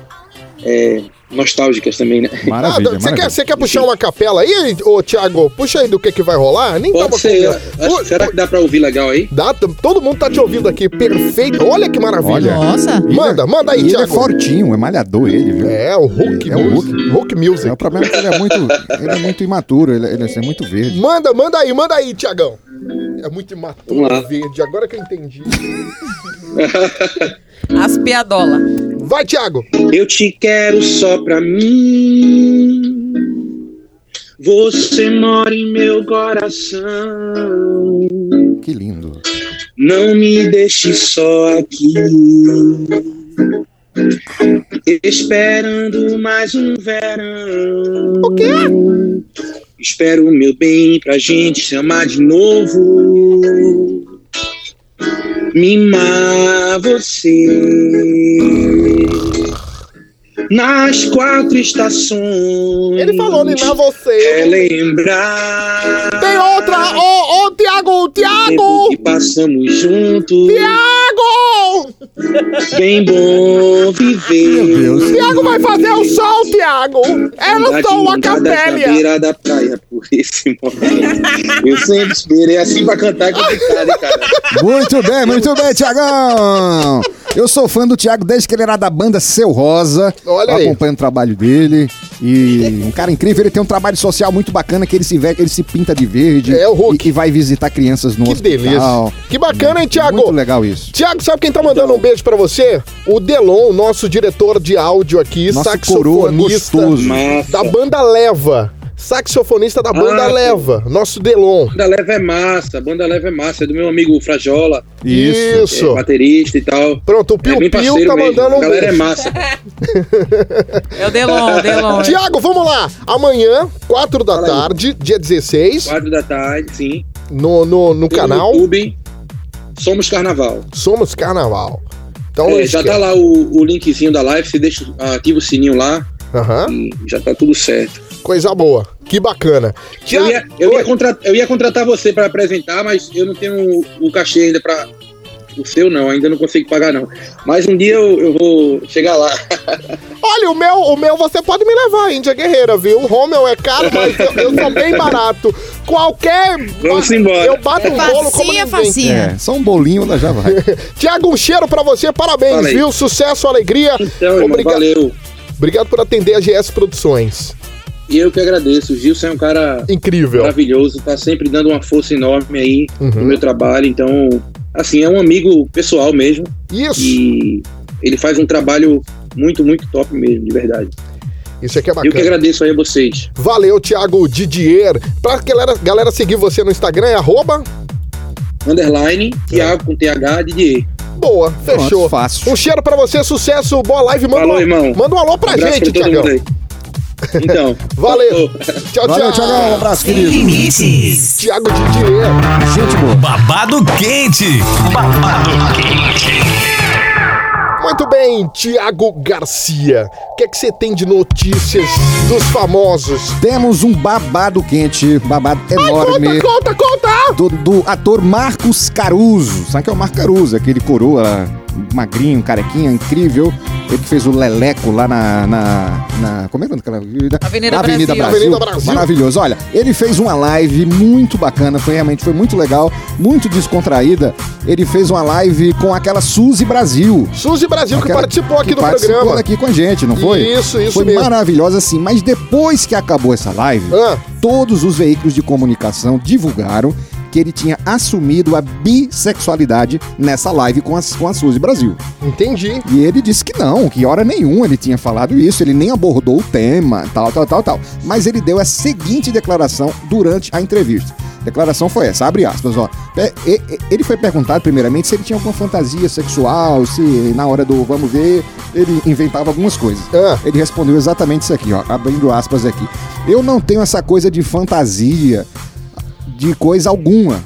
é, nostálgicas também, né? Maravilha, Ah, você, quer, você quer puxar uma capela aí, ô Thiago? Puxa aí do que, que vai rolar? Nem Pode tava ser. acho- será que dá pra ouvir legal aí? Dá, todo mundo tá te ouvindo aqui, perfeito. Olha que maravilha. Nossa. Manda, manda aí, E ele é Thiago. fortinho, é malhador ele, viu? É, o Hulk, É o Music. Hulk Music. É, o problema é que ele é muito, ele é muito imaturo, ele, ele é muito verde. Manda, manda aí, manda aí, Tiagão. É muito Vamos imaturo lá. verde, agora que eu entendi. As piadola. Vai, Thiago. Eu te quero só pra mim. Você mora em meu coração. Que lindo. Não me deixe só aqui. Esperando mais um verão. O quê? Espero o meu bem pra gente se amar de novo. Mimar você. Nas quatro estações. Ele falou ninar É você. lembrar. Tem outra! Ô, ô, Tiago! o tempo Tiago! que passamos juntos. Tiago! Bem bom viver. Meu Deus. Tiago vai fazer o som, Tiago! Eu não Andar de sou beira da praia por esse momento. Eu sempre esperei assim pra cantar que hein, cara. Muito bem, muito bem, Tiagão! Eu sou fã do Thiago desde que ele era da banda Seu Rosa. Olha Eu aí. acompanho o trabalho dele. E um cara incrível, ele tem um trabalho social muito bacana que ele se, ve- ele se pinta de verde. É, o Hulk. E, e vai visitar crianças no Que hospital. delícia! Que bacana, hein, Tiago? Muito legal isso. Tiago, sabe quem tá mandando um beijo pra você? O Delon, nosso diretor de áudio aqui, Nosso saxofonista da banda Leva. Saxofonista da banda Ah, Leva, nosso Delon. Banda leva é massa, banda leva é massa, é do meu amigo Frajola, Isso. é baterista e tal. Pronto, o É Piu bem Piu tá mesmo. mandando A um galera é beijo. massa. É o Delon, o Delon. Tiago, vamos lá. Amanhã, 4 da Fala aí. tarde, dia 16, Quatro da tarde, sim. no, no, no Pelo canal YouTube, Somos Carnaval. Somos Carnaval. Então, É, já tá lá o, o linkzinho da live, você deixa, ativa o sininho lá e já tá tudo certo. coisa boa. Que bacana. Eu Tiago, ia, eu, ia contratar, eu ia contratar você para apresentar, mas eu não tenho o, o cachê ainda para o seu não, ainda não consigo pagar não. Mas um dia eu, eu vou chegar lá. Olha, o meu, o meu você pode me levar, Índia Guerreira, viu? O Romeu é caro, mas eu, eu sou bem barato. Qualquer. Vamos embora. Eu bato um bolo como Facinha, ninguém. facinha. É, só um bolinho ela já vai. Tiago, um cheiro pra você, parabéns, Fala aí. viu? Sucesso, alegria. Então, irmão, Obriga- valeu. Obrigado por atender a GS Produções. E eu que agradeço. O Gilson é um cara Incrível. maravilhoso, tá sempre dando uma força enorme aí Uhum. no meu trabalho. Então, assim, é um amigo pessoal mesmo. Isso, E ele faz um trabalho muito, muito top mesmo, de verdade. isso aqui é Eu que bacana. agradeço aí a vocês. Valeu, Thiago Didier. Pra galera, galera seguir você no Instagram, é arroba. Underline, Thiago com TH, Didier. Boa, fechou. Pronto, fácil. Um cheiro pra você, sucesso, boa live. Manda, Falou, um, irmão. manda um alô pra Abraço gente, Tiagão. Então, Valeu. Tchau, Valeu, tchau. Tiagão. Um abraço, querido. Limites. Thiago Didier. Gente boa. Babado quente. Babado quente. Muito bem, Tiago Garcia. O que é que você tem de notícias dos famosos? Temos um babado quente, babado enorme. Conta, conta, conta! do, do ator Marcos Caruso. Sabe que é o Marcos Caruso, aquele coroa magrinho, carequinha, incrível. Ele que fez o Leleco lá na. na, na- como é que é aquela Avenida Avenida Brasil. Brasil. Avenida Brasil. Maravilhoso. Olha, ele fez uma live muito bacana, foi realmente foi muito legal, muito descontraída. Ele fez uma live com aquela Suzy Brasil. Suzy Brasil, que participou aqui que do participou programa. aqui com a gente, não foi? Isso, isso Foi mesmo. maravilhosa, assim. Mas depois que acabou essa live, Ah, todos os veículos de comunicação divulgaram que ele tinha assumido a bissexualidade nessa live com a, com a Suzy Brasil. entendi. E ele disse que não, que hora nenhuma ele tinha falado isso, ele nem abordou o tema, tal, tal, tal, tal. Mas ele deu a seguinte declaração durante a entrevista. A declaração foi essa, abre aspas, ó. É, e- e- Ele foi perguntado primeiramente se ele tinha alguma fantasia sexual, se na hora do vamos ver, ele inventava algumas coisas. Ah, Ele respondeu exatamente isso aqui, ó, abrindo aspas aqui. Eu não tenho essa coisa de fantasia, de coisa alguma,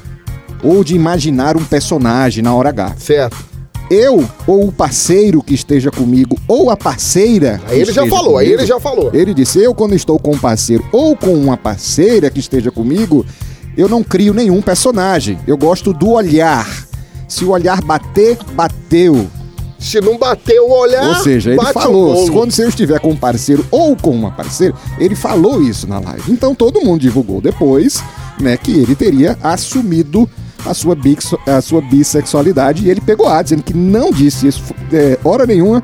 ou de imaginar um personagem na hora H. certo. Eu ou o parceiro que esteja comigo, ou a parceira. Aí ele já falou, aí comigo, ele já falou. Ele disse: Eu, quando estou com um parceiro ou com uma parceira que esteja comigo, eu não crio nenhum personagem. Eu gosto do olhar. Se o olhar bater, bateu. Se não bater o olhar, Ou seja, ele falou, bolo. quando você estiver com um parceiro ou com uma parceira, ele falou isso na live. Então todo mundo divulgou depois, né, que ele teria assumido a sua, bixo- a sua bissexualidade e ele pegou a dizendo que não disse isso é, hora nenhuma.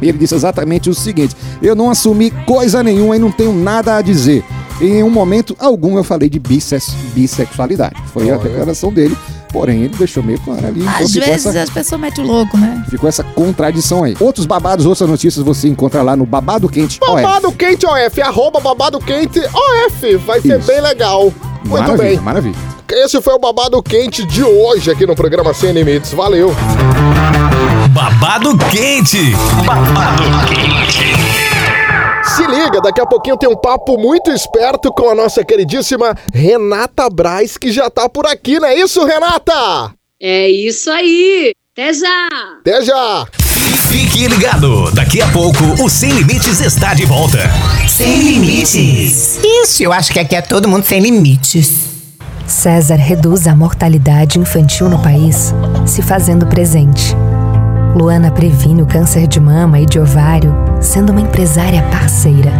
Ele disse exatamente o seguinte: eu não assumi coisa nenhuma e não tenho nada a dizer. Em um momento algum eu falei de bissex- bissexualidade. Foi a Olha. declaração dele, porém ele deixou meio claro ali. então Às ficou vezes essa- as pessoas metem o louco, né? Ficou essa contradição aí. Outros babados, outras notícias você encontra lá no Babado Quente OF. Babado Quente OF, arroba Babado Quente OF. Vai ser Isso. bem legal. Muito maravilha, bem. maravilha. Esse foi o Babado Quente de hoje aqui no programa Sem Limites. Valeu. Babado quente. Babado quente. Se liga, daqui a pouquinho tem um papo muito esperto com a nossa queridíssima Renata Braz, que já tá por aqui, não é isso, Renata? É isso aí. Até já. Até já! Fique ligado. Daqui a pouco o Sem Limites está de volta. Sem limites. Isso, eu acho que aqui é todo mundo sem limites. César reduz a mortalidade infantil no país, se fazendo presente. Luana previne o câncer de mama e de ovário, sendo uma empresária parceira.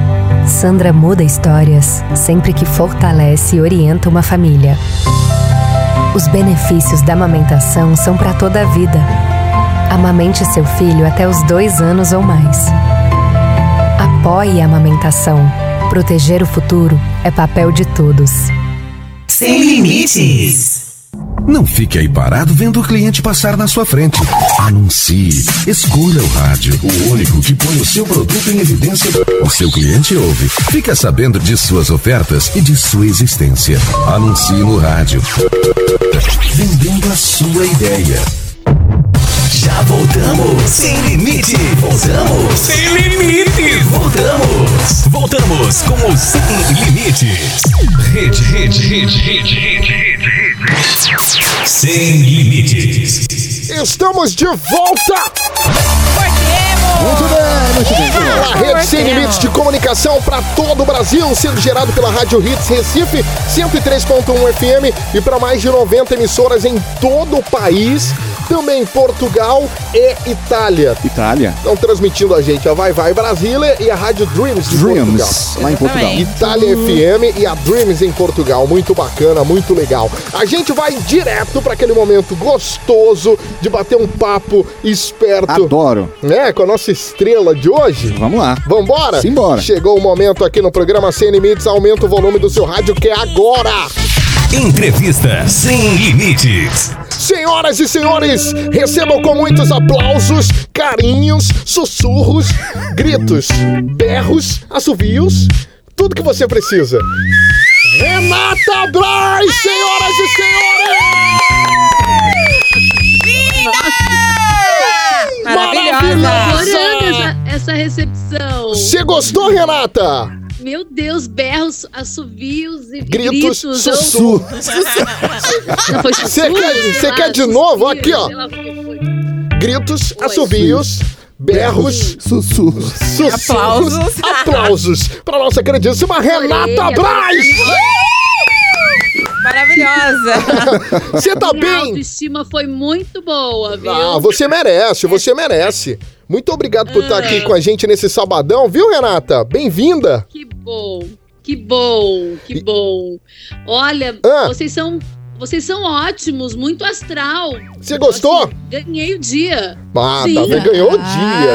Sandra muda histórias, sempre que fortalece e orienta uma família. Os benefícios da amamentação são para toda a vida. Amamente seu filho até os dois anos ou mais. Apoie a amamentação. Proteger o futuro é papel de todos. Sem limites. Não fique aí parado vendo o cliente passar na sua frente. Anuncie. Escolha o rádio, o único que põe o seu produto em evidência. O seu cliente ouve. Fica sabendo de suas ofertas e de sua existência. Anuncie no rádio. Vendendo a sua ideia. Já voltamos. Sem limite. Voltamos. Sem limite. Voltamos. Voltamos com o Sem Limites. Rede, rede, rede, rede, rede, rede, rede. Sem limites. Estamos de volta! Muito bem, muito bem. A rede sem limites de comunicação para todo o Brasil, sendo gerado pela Rádio Hits Recife 103.1 FM e para mais de 90 emissoras em todo o país, também Portugal e Itália. Itália. Estão transmitindo a gente a Vai Vai Brasília e a Rádio Dreams de Portugal. Dreams, lá em Portugal. Itália FM e a Dreams em Portugal. Muito bacana, muito legal. A gente vai direto para aquele momento gostoso de bater um papo esperto. Adoro. Né, com a nossa estrela de hoje. Vamos lá. Vambora? Simbora. Chegou o momento aqui no programa Sem Limites. Aumenta o volume do seu rádio que é agora. Entrevista Sem Limites. Senhoras e senhores, recebam com muitos aplausos, carinhos, sussurros, gritos, berros, assovios, tudo que você precisa. Renata Braz, senhoras e senhores! Maravilhosa! Adorando essa, essa recepção. Você gostou, Renata? Meu Deus, berros, assovios e Gritos, gritos. foi Você quer, quer de novo? Aqui, ó. que foi. Gritos, assovios, berros, Sussurros. sussurros, Aplausos. aplausos para nossa queridíssima Renata Braz! Maravilhosa! Você tá Minha bem? autoestima foi muito boa, viu? Ah, você merece, você merece. Muito obrigado por estar aqui com a gente nesse sabadão, viu, Renata? Bem-vinda. Que bom, que bom, que bom. Olha, Ah. vocês são vocês são ótimos, muito astral. Você gostou? Assim, ganhei o dia. Ah, Sim. tá vendo? Ganhou o Ah.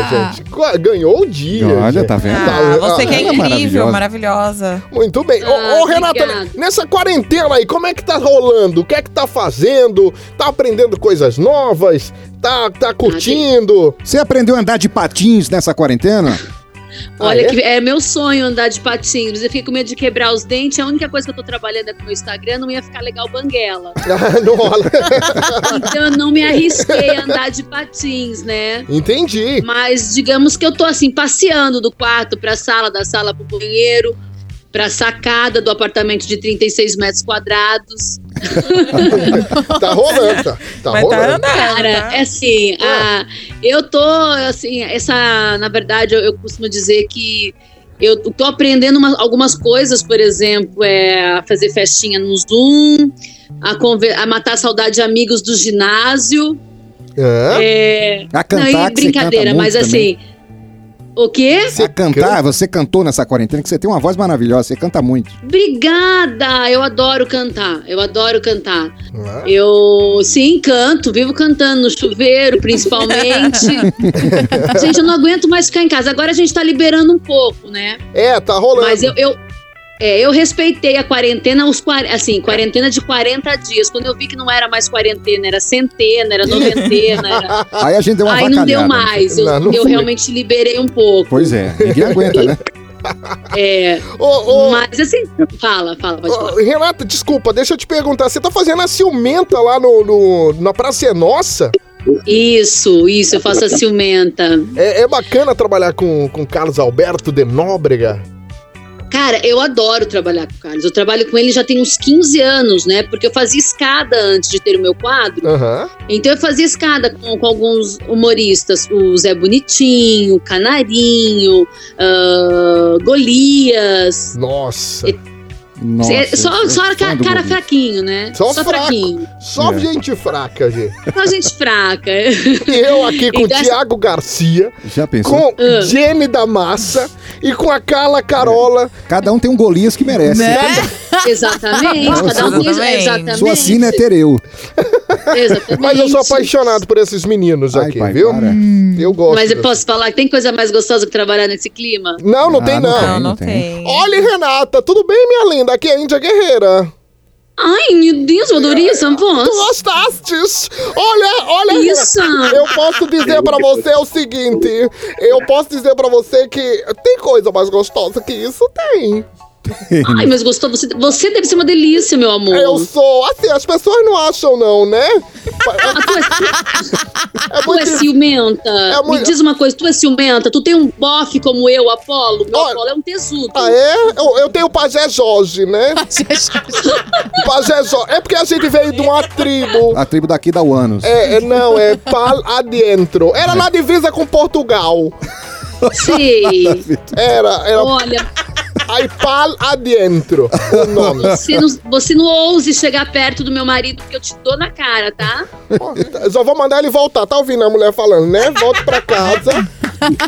dia, gente. Ganhou o dia. Olha, gente. tá vendo? Ah, você que é é incrível, maravilhosa. maravilhosa. Muito bem. Ô, Ah, ô, Renata, nessa quarentena aí, como é que tá rolando? O que é que tá fazendo? Tá aprendendo coisas novas? Tá, tá curtindo? Você aprendeu a andar de patins nessa quarentena? Olha, Ah, é? que é meu sonho andar de patins. Eu fiquei com medo de quebrar os dentes. A única coisa que eu tô trabalhando é com o meu Instagram, não ia ficar legal banguela. Ah, não rola. Então eu não me arrisquei a andar de patins, né? Entendi. Mas digamos que eu tô assim, passeando do quarto pra sala, da sala pro banheiro, pra sacada do apartamento de 36 metros quadrados. Tá rolando, tá, tá Mas tá rolando. andando, Cara, tá? é assim, Ah. a- eu tô, assim, essa, na verdade, eu, eu costumo dizer que eu tô aprendendo uma- algumas coisas, por exemplo, é a fazer festinha no Zoom, a, conver- a matar a saudade de amigos do ginásio, Hã? É... A cantar não, e que você brincadeira, mas assim. O quê? a cantar, você cantou nessa quarentena, que você tem uma voz maravilhosa, você canta muito. Obrigada! Eu adoro cantar. Eu adoro cantar. Hã? Eu sim canto, vivo cantando no chuveiro, principalmente. gente, eu não aguento mais ficar em casa. Agora a gente tá liberando um pouco, né? É, tá rolando. Mas eu, eu, é, eu respeitei a quarentena, os, assim, quarentena de 40 dias. Quando eu vi que não era mais quarentena, era centena, era noventena, era... Aí a gente deu uma Aí não deu mais. Eu, Não, não eu realmente liberei um pouco. Pois é, ninguém aguenta, né? É, Ô, ô, mas assim, fala, fala, pode falar. ô, Renata, desculpa, deixa eu te perguntar. Você tá fazendo a ciumenta lá no, no- na Praça é Nossa? Isso, isso, eu faço a ciumenta. É, é bacana trabalhar com, com Carlos Alberto de Nóbrega. Cara, eu adoro trabalhar com o Carlos. Eu trabalho com ele já tem uns 15 anos, né? Porque eu fazia escada antes de ter o meu quadro. Aham. Então eu fazia escada com, com alguns humoristas. O Zé Bonitinho, Canarinho, ah, Golias. Nossa. Nossa, É, só só cara Bolinho. fraquinho, né? Só fraco. fraquinho. Só É. gente fraca, gente. Só gente fraca. Eu aqui com o Então, Thiago Garcia, Já pensou? com Ah. Jenny da Massa e com a Carla Carola. Cada um tem um Golias que merece. Né? Exatamente. Cada um tem. Exatamente. Exatamente. Sua sina é ter eu. Exatamente. Mas eu sou apaixonado por esses meninos Ai, aqui, pai, viu? para. Eu gosto. Mas eu posso falar que tem coisa mais gostosa que trabalhar nesse clima? Não, não Ah, tem não não. tem. Não, não não tem. Olha, Renata, tudo bem, minha linda? Aqui é a Índia Guerreira. Ai, meu Deus, eu adorei essa Tu voz. gostastes? Olha, olha, Isso. Eu posso dizer pra você o seguinte, eu posso dizer pra você que tem coisa mais gostosa que isso? Tem. Ai, mas gostou? Você, você deve ser uma delícia, meu amor. Eu sou, assim, as pessoas não acham não, né? Ah, tu é, É tu é ciumenta. É muito- Me diz uma coisa, tu é ciumenta? Tu tem um bofe como eu, Apolo? Meu Olha- Apolo é um tesudo. Ah, é? Eu, eu tenho o Pajé Jorge, né? Pajé Jorge. É porque a gente veio de uma tribo. A tribo daqui dá o anos. É, é, não, é Pal Adentro. Era na divisa com Portugal. Sei. Era, era Olha, aí Pal Adentro, o nome. você não, você não ouse chegar perto do meu marido, porque eu te dou na cara, tá? Só vou mandar ele voltar. Tá ouvindo a mulher falando, né? Volta pra casa.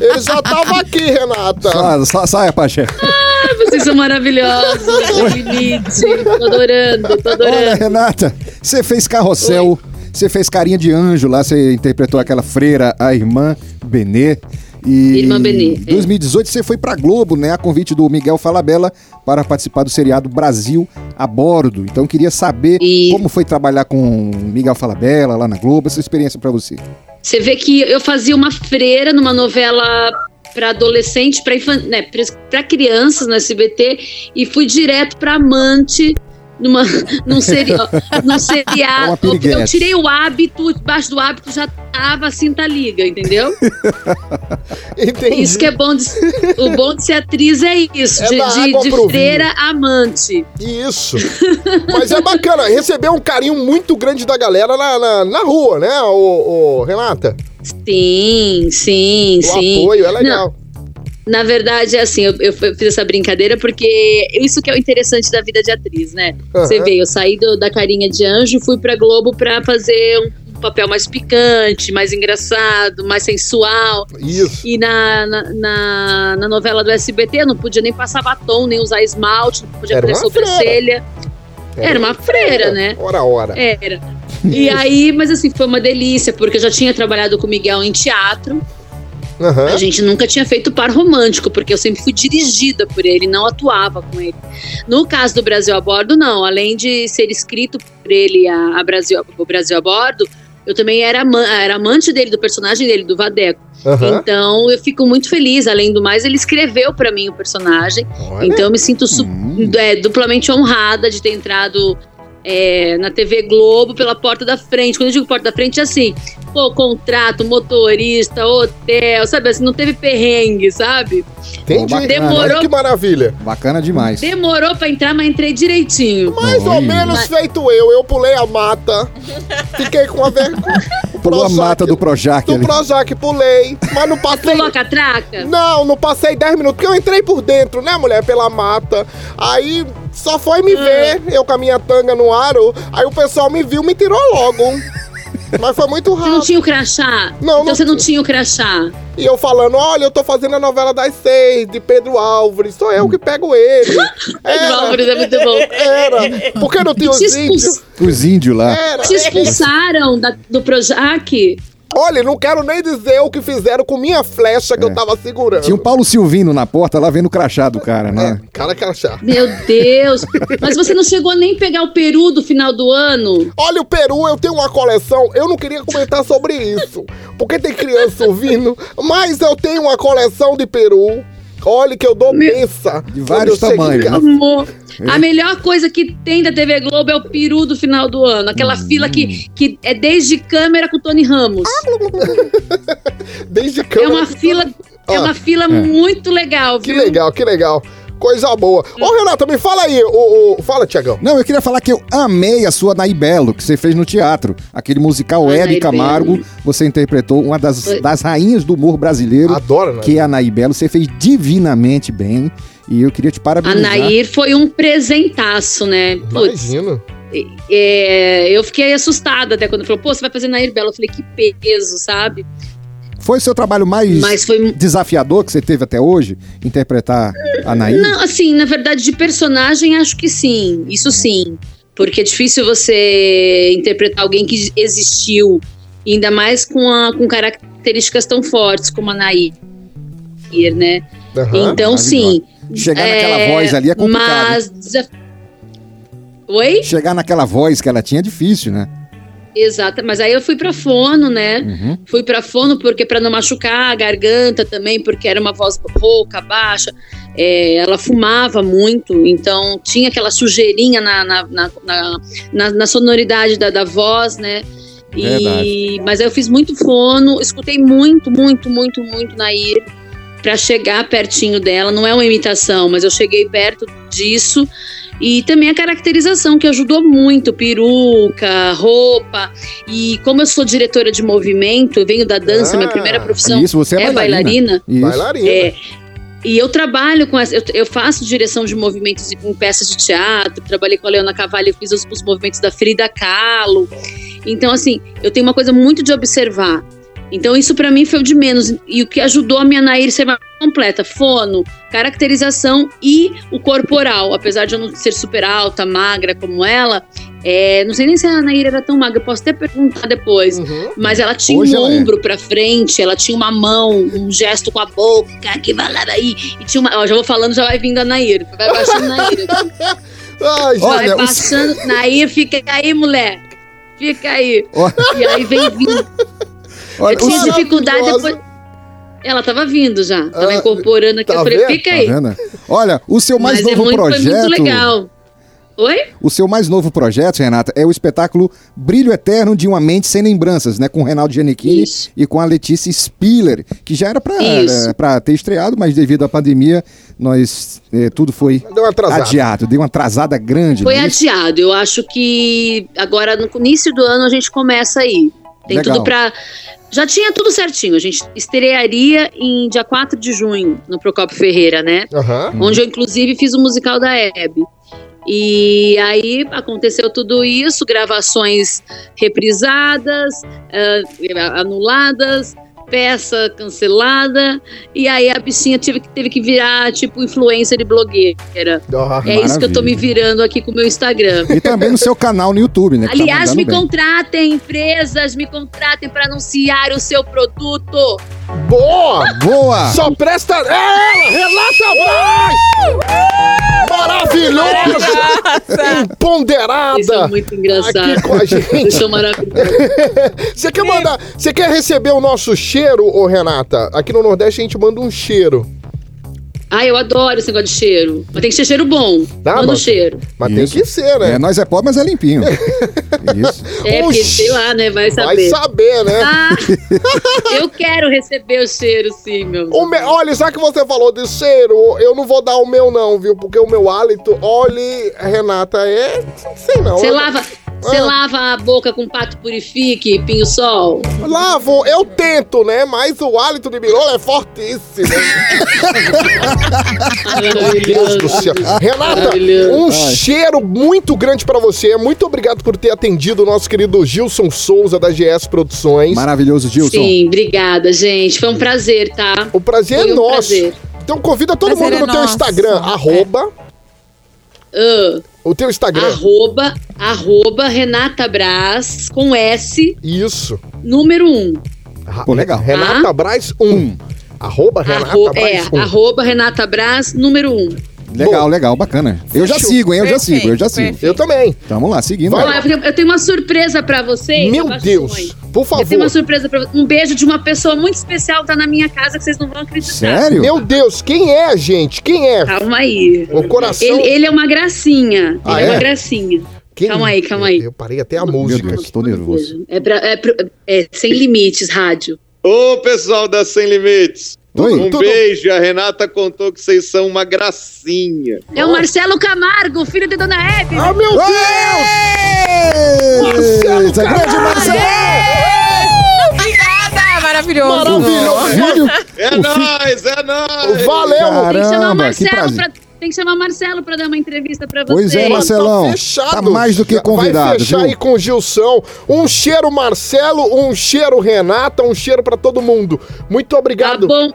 Ele já tava aqui, Renata. Sa- sa- saia, Paché. Ah, vocês são maravilhosos. Limite. Tô adorando, tô Olha, adorando. Renata, você fez carrossel, você fez carinha de anjo lá, você interpretou aquela freira, a irmã Benê. E Irmã Benê, Em é. 2018 você foi pra Globo, né, a convite do Miguel Falabella para participar do seriado Brasil a Bordo. Então queria saber E- como foi trabalhar com Miguel Falabella lá na Globo, essa experiência pra você. Você vê que eu fazia uma freira numa novela para adolescente, para né, pra crianças no SBT e fui direto para amante numa num, seri, num seriado. piriguete. Eu tirei o hábito, debaixo do hábito já tava a cinta liga, entendeu? Entendi. Isso que é bom de, o bom de ser atriz é isso, É de, de, de freira amante. Isso. Mas é bacana, receber um carinho muito grande da galera na, na, na rua, né, o, o Renata? Sim, sim, O sim. apoio é Não, legal. Na verdade, é assim, eu, eu fiz essa brincadeira porque isso que é o interessante da vida de atriz, né? Você Aham. vê, eu saí do- da carinha de anjo e fui pra Globo pra fazer um, papel mais picante, mais engraçado, mais sensual. Isso. E na, na, na- na novela do SBT eu não podia nem passar batom, nem usar esmalte, não podia Era fazer freira. sobrancelha. Era uma freira, né? Ora, ora. Era. E aí, mas assim, foi uma delícia, porque eu já tinha trabalhado com o Miguel em teatro. Aham. A gente nunca tinha feito par romântico, porque eu sempre fui dirigida por ele, não atuava com ele. No caso do Brasil a Bordo, não. Além de ser escrito por ele, a, a Brasil, o Brasil a Bordo, eu também era, era amante dele, do personagem dele, do Vadeco. Aham. Então eu fico muito feliz. Além do mais, ele escreveu pra mim o personagem. Olha. Então eu me sinto Hum. é, duplamente honrada de ter entrado é, na TV Globo pela porta da frente. Quando eu digo porta da frente, é assim, pô, contrato, motorista, hotel, sabe? Assim, não teve perrengue, sabe? Entendi. Bacana. Demorou. Olha que maravilha. Bacana demais. Demorou pra entrar, mas entrei direitinho. Mais ou Olha. menos feito eu. Eu pulei a mata. Fiquei com a vergonha. Pulou a mata do Projac Do ali. Projac, pulei. Mas não passei. Pulou a catraca? Não, não passei 10 minutos, porque eu entrei por dentro, né, mulher, pela mata. Aí só foi me ver, eu com a minha tanga no aro. Aí o pessoal me viu, me tirou logo. Mas foi muito Você não rápido. tinha o crachá? Não, então não você não tinha o crachá. E eu falando, olha, eu tô fazendo a novela das seis, de Pedro Álvares, sou eu que pego ele. Pedro Álvares é muito bom. Era. Porque não tinha os Te expuls- índios? Os índios lá. Era. Te expulsaram da- do Projac? Olha, não quero nem dizer o que fizeram com minha flecha que eu tava segurando. Tinha um Paulo Silvino na porta lá vendo o crachá do cara, né? Cara que achar. Meu Deus! Mas você não chegou nem a pegar o peru do final do ano? Olha, o Peru, eu tenho uma coleção. Eu não queria comentar sobre isso, porque tem criança ouvindo, mas eu tenho uma coleção de Peru. Olha que eu dou benção. De vários tamanhos, né? Amor, a melhor coisa que tem da TV Globo é o peru do final do ano. Aquela Hum. fila que, que é desde câmera com o Tony Ramos. Desde É câmera. uma fila, é Ah, uma fila é. muito legal, Que viu? legal, que legal. Coisa boa. Ô, Renata, me fala aí. O, o- Fala, Tiagão. Não, eu queria falar que eu amei a sua Naí Belo, que você fez no teatro. Aquele musical Ah, Hebe Naí Camargo. Belo. Você interpretou uma das, Foi. das rainhas do humor brasileiro, Adoro, né? que é a Naí Belo. Você fez divinamente bem. E eu queria te A parabenizar. Nair foi um presentaço, né? Putz, Imagino. é, eu fiquei assustada até quando falou, pô, você vai fazer Nair Bela. Eu falei, que peso, sabe? Foi o seu trabalho mais foi desafiador que você teve até hoje? Interpretar a Naí? Não, assim, na verdade, de personagem, acho que sim. Isso sim. Porque é difícil você interpretar alguém que existiu, ainda mais com, a, com características tão fortes como a Nair, né? Aham. então, sim. Chegar naquela voz ali é complicado. Mas. desaf- Oi? Chegar naquela voz que ela tinha é difícil, né? Exato, mas aí eu fui pra fono, né? Uhum. Fui pra fono porque para não machucar a garganta também, porque era uma voz rouca, baixa. É, ela fumava muito, então tinha aquela sujeirinha na, na, na, na, na- sonoridade da, da voz, né? E, mas aí eu fiz muito fono, escutei muito, muito, muito, muito Nair para chegar pertinho dela. Não é uma imitação, mas eu cheguei perto disso. E também a caracterização, que ajudou muito, peruca, roupa. E como eu sou diretora de movimento, eu venho da dança, Ah, minha primeira profissão Isso, você é, é bailarina. Isso. Bailarina. É, e eu trabalho com essa, eu, eu faço direção de movimentos em peças de teatro, trabalhei com a Leona Cavalli, eu fiz os, os movimentos da Frida Kahlo. Então, assim, eu tenho uma coisa muito de observar. Então, isso pra mim foi o de menos. E o que ajudou a minha Nair ser mais completa: fono, caracterização e o corporal. Apesar de eu não ser super alta, magra como ela, é, não sei nem se a Nair era tão magra, eu posso até perguntar depois. Uhum. Mas ela tinha Hoje um ela é. ombro pra frente, ela tinha uma mão, um gesto com a boca, que vai lá daí. E tinha uma. Ó, já vou falando, já vai vindo a Nair. Vai baixando a Nair. Ai, gente. Olha, vai o- baixando. Nair, fica aí, mulher. Fica aí. Ó, E aí vem vindo. Olha, Eu tinha dificuldade depois. Ela tava vindo já. Tava Ah, incorporando aqui. tá eu falei, vendo? fica Tá aí. vendo? Olha, o seu mais Mas é novo muito, foi projeto. muito legal. Oi? O seu mais novo projeto, Renata, é o espetáculo Brilho Eterno de uma Mente Sem Lembranças, né? Com o Reinaldo Giannichini Isso. e com a Letícia Spiller, que já era pra ter estreado, mas devido à pandemia, nós eh, tudo foi Deu adiado, deu uma atrasada grande. Foi é isso? adiado. Eu acho que agora no início do ano a gente começa aí. Tem Legal. tudo pra. Já tinha tudo certinho. A gente estrearia em dia 4 de junho no Procopio Ferreira, né? Aham. Onde eu, inclusive, fiz o musical da Hebe. E aí aconteceu tudo isso, gravações reprisadas, ah, anuladas, peça cancelada, e aí a bichinha teve, que- teve que virar tipo influencer e blogueira. Ah, É isso que eu tô me Maravilha. virando aqui com o meu Instagram. E também no seu canal no YouTube, né? tá Aliás, mandando me bem. contratem, empresas, me contratem para anunciar o seu produto. Boa! Boa! Só presta. É ela! Renata Empoderada! Vocês são muito engraçados. Aqui com a Vocês gente. são maravilhosos. Você quer mandar. Você quer receber o nosso cheiro, ô Renata? Aqui no Nordeste a gente manda um cheiro. Ah, eu adoro esse negócio de cheiro. Mas tem que ser cheiro bom. Tá, Manda o mas- cheiro. Mas Isso. tem que ser, né? É, nós é pobre, mas é limpinho. Isso. É, porque sei lá, né? Vai Vai saber. saber, né? Ah, eu quero receber o cheiro, sim, meu. O me- Olha, já que você falou de cheiro, eu não vou dar o meu não, viu? Porque o meu hálito, olha, Renata, é... Sei não. Você eu- lava. Você Ah. lava a boca com pato purifique, pinho sol? Lavo, eu tento, né? Mas o hálito de mirola é fortíssimo. Meu Deus do céu. Renata, um Ai. cheiro muito grande pra você. Muito obrigado por ter atendido o nosso querido Gilson Souza da GS Produções. Maravilhoso, Gilson. Sim, obrigada, gente. Foi um prazer, tá? O prazer Foi é um nosso. prazer. Então convida todo Prazer mundo no é teu nosso. Instagram, arroba, Ah, o teu Instagram. arroba, arroba Renata Braz, com S, Isso. número 1. Ra- Pô, legal. Renata Braz 1. Arroba Renata Arro, é, Braz 1. arroba Renata Braz, número 1. Legal, legal, bacana. Eu já sigo, hein? Eu já Perfeito, sigo, eu já sigo. perfeito. Eu também. Tamo lá, seguindo. Vai eu tenho uma surpresa pra vocês. Meu Deus. Por Eu tenho favor. uma surpresa pra vocês. Um beijo de uma pessoa muito especial que tá na minha casa que vocês não vão acreditar. Sério? Meu Deus, quem é, gente? Quem é? Calma aí. O coração. Ele, ele é uma gracinha. Ah, ele é? é? uma gracinha. Quem- Calma aí, calma aí. Eu parei até a Meu música. Deus, tô nervoso. É, pra- é pro- é sem limites, rádio. Ô, pessoal da Sem Limites. Oi. Um Tudo- beijo. A Renata contou que vocês são uma gracinha. É o Marcelo Camargo, filho de Dona Hebe. Ah, meu Deus! Marcelo grande Camargo! Marcelo! Obrigada, maravilhoso. Maravilhoso! É nóis, é nóis. Valeu! Tem que chamar o Caramba, que Marcelo prazer. pra, tem que chamar o Marcelo pra dar uma entrevista pra vocês. Pois é, Marcelão. fechado. Tá mais do que convidado, Vai fechar viu? aí com o Gilson. Um cheiro Marcelo, um cheiro Renata, um cheiro pra todo mundo. Muito Tá obrigado. bom.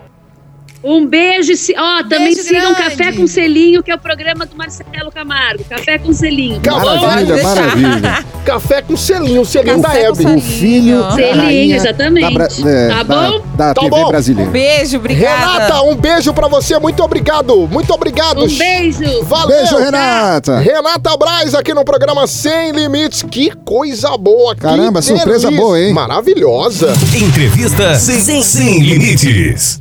Um beijo. e Ó, também Beijo sigam grande. Café com Selinho, que é o programa do Marcelo Camargo. Café com Selinho. tá bom? Maravilha, maravilha. Café com selinho, selinho da Café com Hebe. selinho. O filho da Selinho, exatamente. Da, Bra- é, Tá da- bom? da Tá TV bom. brasileira. Beijo, obrigada. Renata, um beijo pra você. Muito obrigado. Muito obrigado. Um beijo. Valeu. Beijo, Renata. Renata Braz aqui no programa Sem Limites. Que coisa boa. que Caramba, surpresa delícia. boa, hein? Maravilhosa. Entrevista sem, sem limites.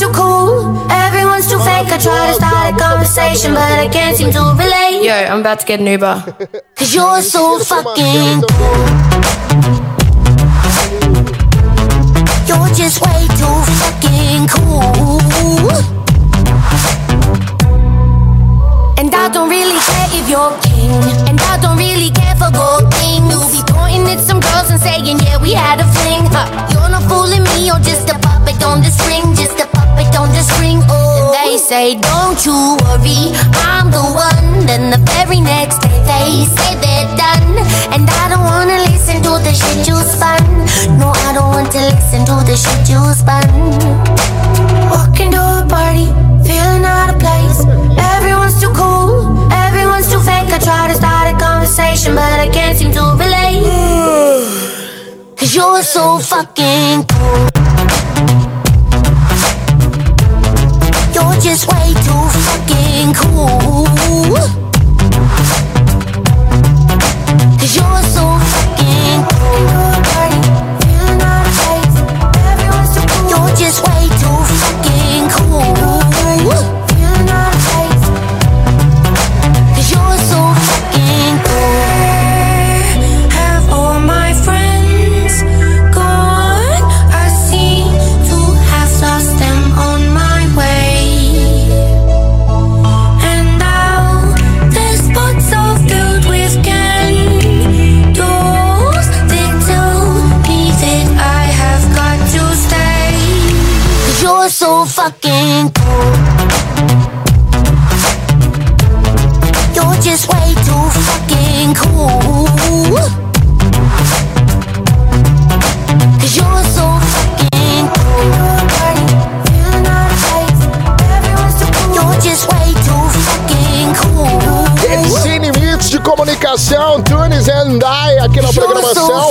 Too cool, everyone's too fake. I try to start a conversation, but I can't seem to relate. Yo, I'm about to get an Uber. Cause you're so fucking cool. You're just way too fucking cool. And I don't really care if you're king. And I don't really care for gold pointing at some girls and saying, yeah, we had a fling. Huh. You're not fooling me, you're just a puppet on the string. Just a puppet on the string. Oh, and they say, don't you worry, I'm the one. Then the very next day they say they're done. And I don't wanna listen to the shit you spun. No, I don't want to listen to the shit you spun. Walking to a party, feeling out of place. Everyone's too cool, everyone's too fake. I try to start a conversation, but I can't seem to relate. Cause you're so fucking cool. You're just way too fucking cool. Cool. You're just way too fucking cool. Cause you're so fucking cool. Feeling out of place. Everyone's too cool. You're just way too fucking cool. Rede Sem Limites de Comunicação, Tunes and I aqui na programação.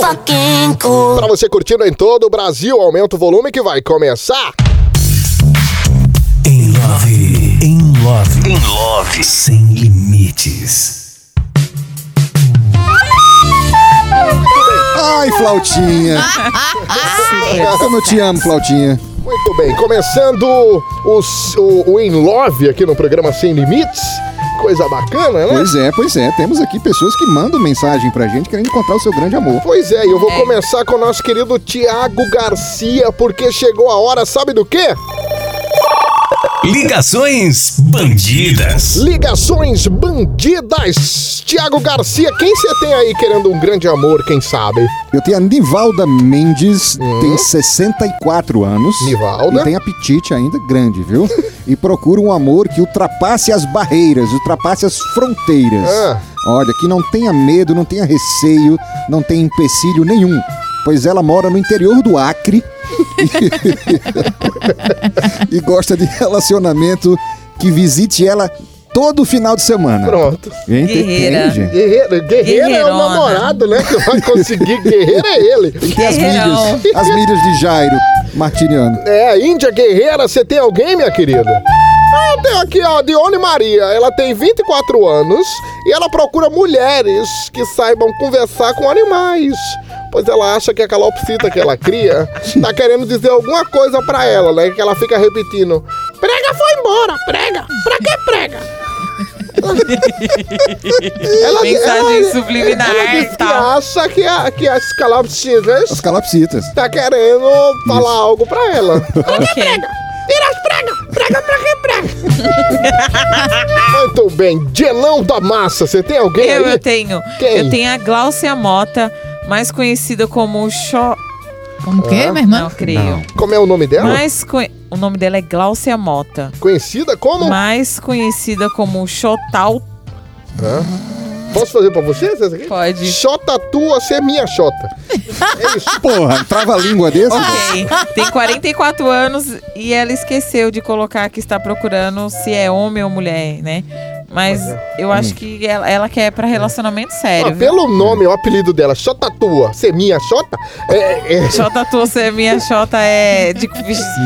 cool. Pra você curtindo em todo o Brasil, aumenta o volume que vai começar. Em love, em love, em love, sem limites. Ai, Flautinha. Como eu te amo, Flautinha. Muito bem, começando os- o, o In Love aqui no programa Sem Limites. Coisa bacana, né? Pois é, pois é. Temos aqui pessoas que mandam mensagem pra gente querendo encontrar o seu grande amor. Pois é, e eu vou começar com o nosso querido Tiago Garcia, porque chegou a hora, sabe do quê? Ligações bandidas. Ligações bandidas. Tiago Garcia, quem você tem aí querendo um grande amor, quem sabe? Eu tenho a Nivalda Mendes, tem 64 anos. Hum. Nivalda. E tem apetite ainda grande, viu? e procura um amor que ultrapasse as barreiras, ultrapasse as fronteiras. Ah. Olha, que não tenha medo, não tenha receio, não tenha empecilho nenhum. Pois ela mora no interior do Acre e gosta de relacionamento que visite ela todo final de semana. Pronto. Guerreira. gente. Guerreiro, guerreiro é o namorado, né? Que vai conseguir. Guerreiro é ele. E tem as milhas, as milhas de Jairo Martiniano. É, Índia Guerreira, você tem alguém, minha querida? Ah, eu tenho aqui a Dione Maria. Ela tem 24 anos e ela procura mulheres que saibam conversar com animais. Pois ela acha que a calopsita que ela cria tá querendo dizer alguma coisa pra ela, né? Que ela fica repetindo: Prega foi embora, prega. Pra que prega? ela, Mensagem ela- subliminar Ela diz que tal. acha que, a- que as calopsitas As calopsitas. tá querendo falar algo pra ela. Ok. Tira as pregas! Prega pra quem prega! Muito bem, Gelão da Massa, você tem alguém Eu, aí? eu tenho. Quem? Eu tenho a Gláucia Mota, mais conhecida como Xó. Como que, Ah. minha irmã? Não, creio. Como é o nome dela? Mais conhe- O nome dela é Gláucia Mota. Conhecida como? Mais conhecida como Xotal. Hã? Posso fazer pra você? essa aqui? Pode. Xota tua, você é minha xota. É isso. Porra, trava a língua desse? Ok. Tem 44 anos e ela esqueceu de colocar que está procurando se é homem ou mulher, né? Mas eu acho que ela, ela quer pra relacionamento sério. Ah, viu? pelo nome, o apelido dela, Xota tua, você é minha xota? É, é... Xota tua, ser minha Xota é de.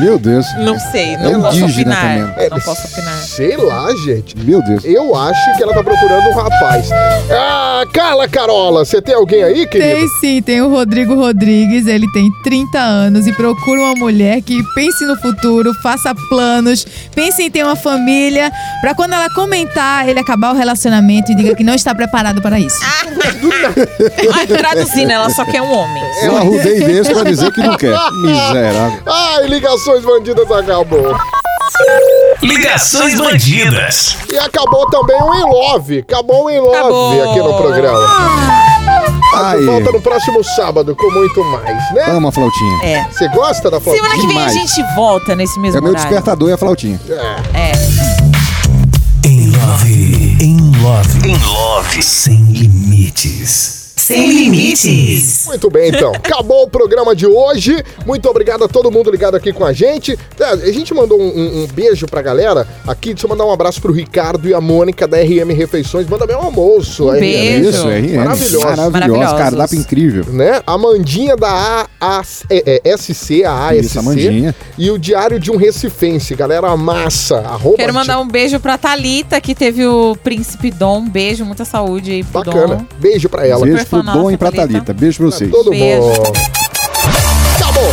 Meu Deus. Não sei, não É posso opinar. também. Não posso opinar. Sei lá, gente. Meu Deus. Eu acho que ela tá procurando um rapaz. Ah, Carla Carola, você tem alguém aí, querida? Tem sim, tem o Rodrigo Rodrigues, ele tem 30 anos e procura uma mulher que pense no futuro, faça planos, pense em ter uma família, pra quando ela comentar, ele acabar o relacionamento e diga que não está preparado para isso. Ai, traduzindo, ela só quer um homem. Eu arrudei mesmo pra dizer que não quer. Miserável. Ai, ligações bandidas acabou. Ligações bandidas. E acabou também o In Love. Acabou o In Love Acabou. aqui no programa. Aí. Volta no próximo sábado com muito mais, né? Ama a flautinha. É. Você gosta da flauta? Semana que vem a Demais. gente volta nesse mesmo É meu horário. despertador e a flautinha. É. É. Em love. Em love. Em love. Sem limites. Sem limites. Muito bem, então. Acabou o programa de hoje. Muito obrigado a todo mundo ligado aqui com a gente. É, A gente mandou um, um- um beijo pra galera aqui. Deixa eu mandar um abraço pro Ricardo e a Mônica da RM Refeições. Manda bem um almoço. Um RM. beijo. Isso, RN. Maravilhoso. Maravilhoso. Cardápio incrível. né? A Mandinha da É, é, SC, a ASC. Isso, a Mandinha. E o Diário de um Recifense. Galera, massa. Arroba Quero mandar um beijo pra Thalita, que teve o Príncipe Dom. Um beijo, muita saúde aí pro Bacana. Dom. Beijo pra ela. Beijo pro Dom e pra Thalita. Thalita. Beijo pra vocês. Todo Beijo. mundo. Acabou.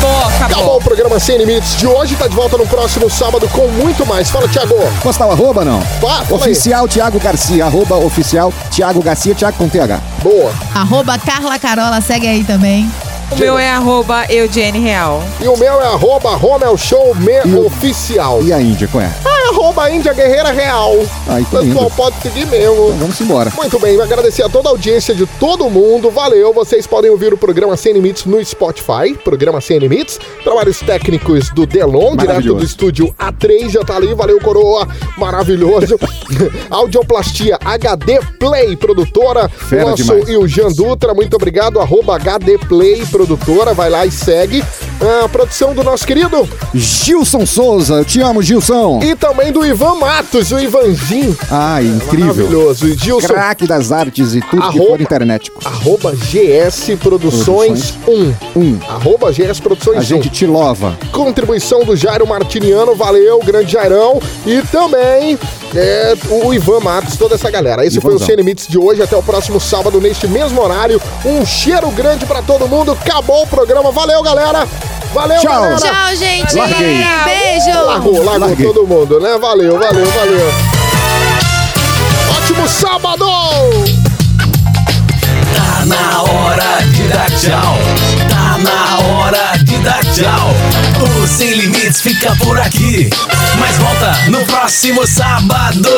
Acabou, acabou. Acabou o programa Sem Limites de hoje. Tá de volta no próximo sábado com muito mais. Fala, Thiago. Postar o arroba, não? Fala, fala aí. Oficial Thiago Garcia. Arroba oficial Thiago Garcia. Thiago com TH. Boa. Arroba Carla Carola, segue aí também. O meu é arroba Eugene Real. E o meu é arroba Romel Show Me E Oficial. E a Índia, qual é? Ah, é arroba Índia Guerreira Real. Aí O tá pessoal pode seguir mesmo. Então vamos embora. Muito bem, agradecer a toda a audiência de todo mundo. Valeu. Vocês podem ouvir o programa Sem Limites no Spotify, programa Sem Limites. Trabalhos técnicos do Delon, direto do estúdio A3, já tá ali. Valeu, coroa. Maravilhoso. Audioplastia HD Play, produtora. Fera nosso demais. e o Jean Dutra, muito obrigado. Arroba HD Play, produtora. Vai lá e segue. A produção do nosso querido Gilson Souza. Eu te amo, Gilson. e também do Ivan Matos, o Ivanzinho. Ai, incrível. Maravilhoso. E Gilson, Craque das artes e tudo que Arroba- for internet. arroba GS Produções 1. Um. Arroba GS Produções A gente 1. te lova. Contribuição do Jairo Martiniano, valeu, grande Jairão. E também é, o Ivan Matos, toda essa galera. Esse foi o Ivanzão. Sem Limites de hoje. Até o próximo sábado, neste mesmo horário. Um cheiro grande pra todo mundo. Acabou o programa. Valeu, galera. Valeu, Tchau. galera. Tchau, gente. Larguei. Beijo. Largou, largou Larguei. todo mundo, né? Valeu, valeu, valeu. Ótimo sábado! Tá na hora de dar tchau. Tá na hora de dar tchau. O Sem Limites fica por aqui. Mas volta no próximo sábado.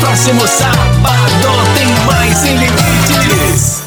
Próximo sábado tem mais Sem Limites.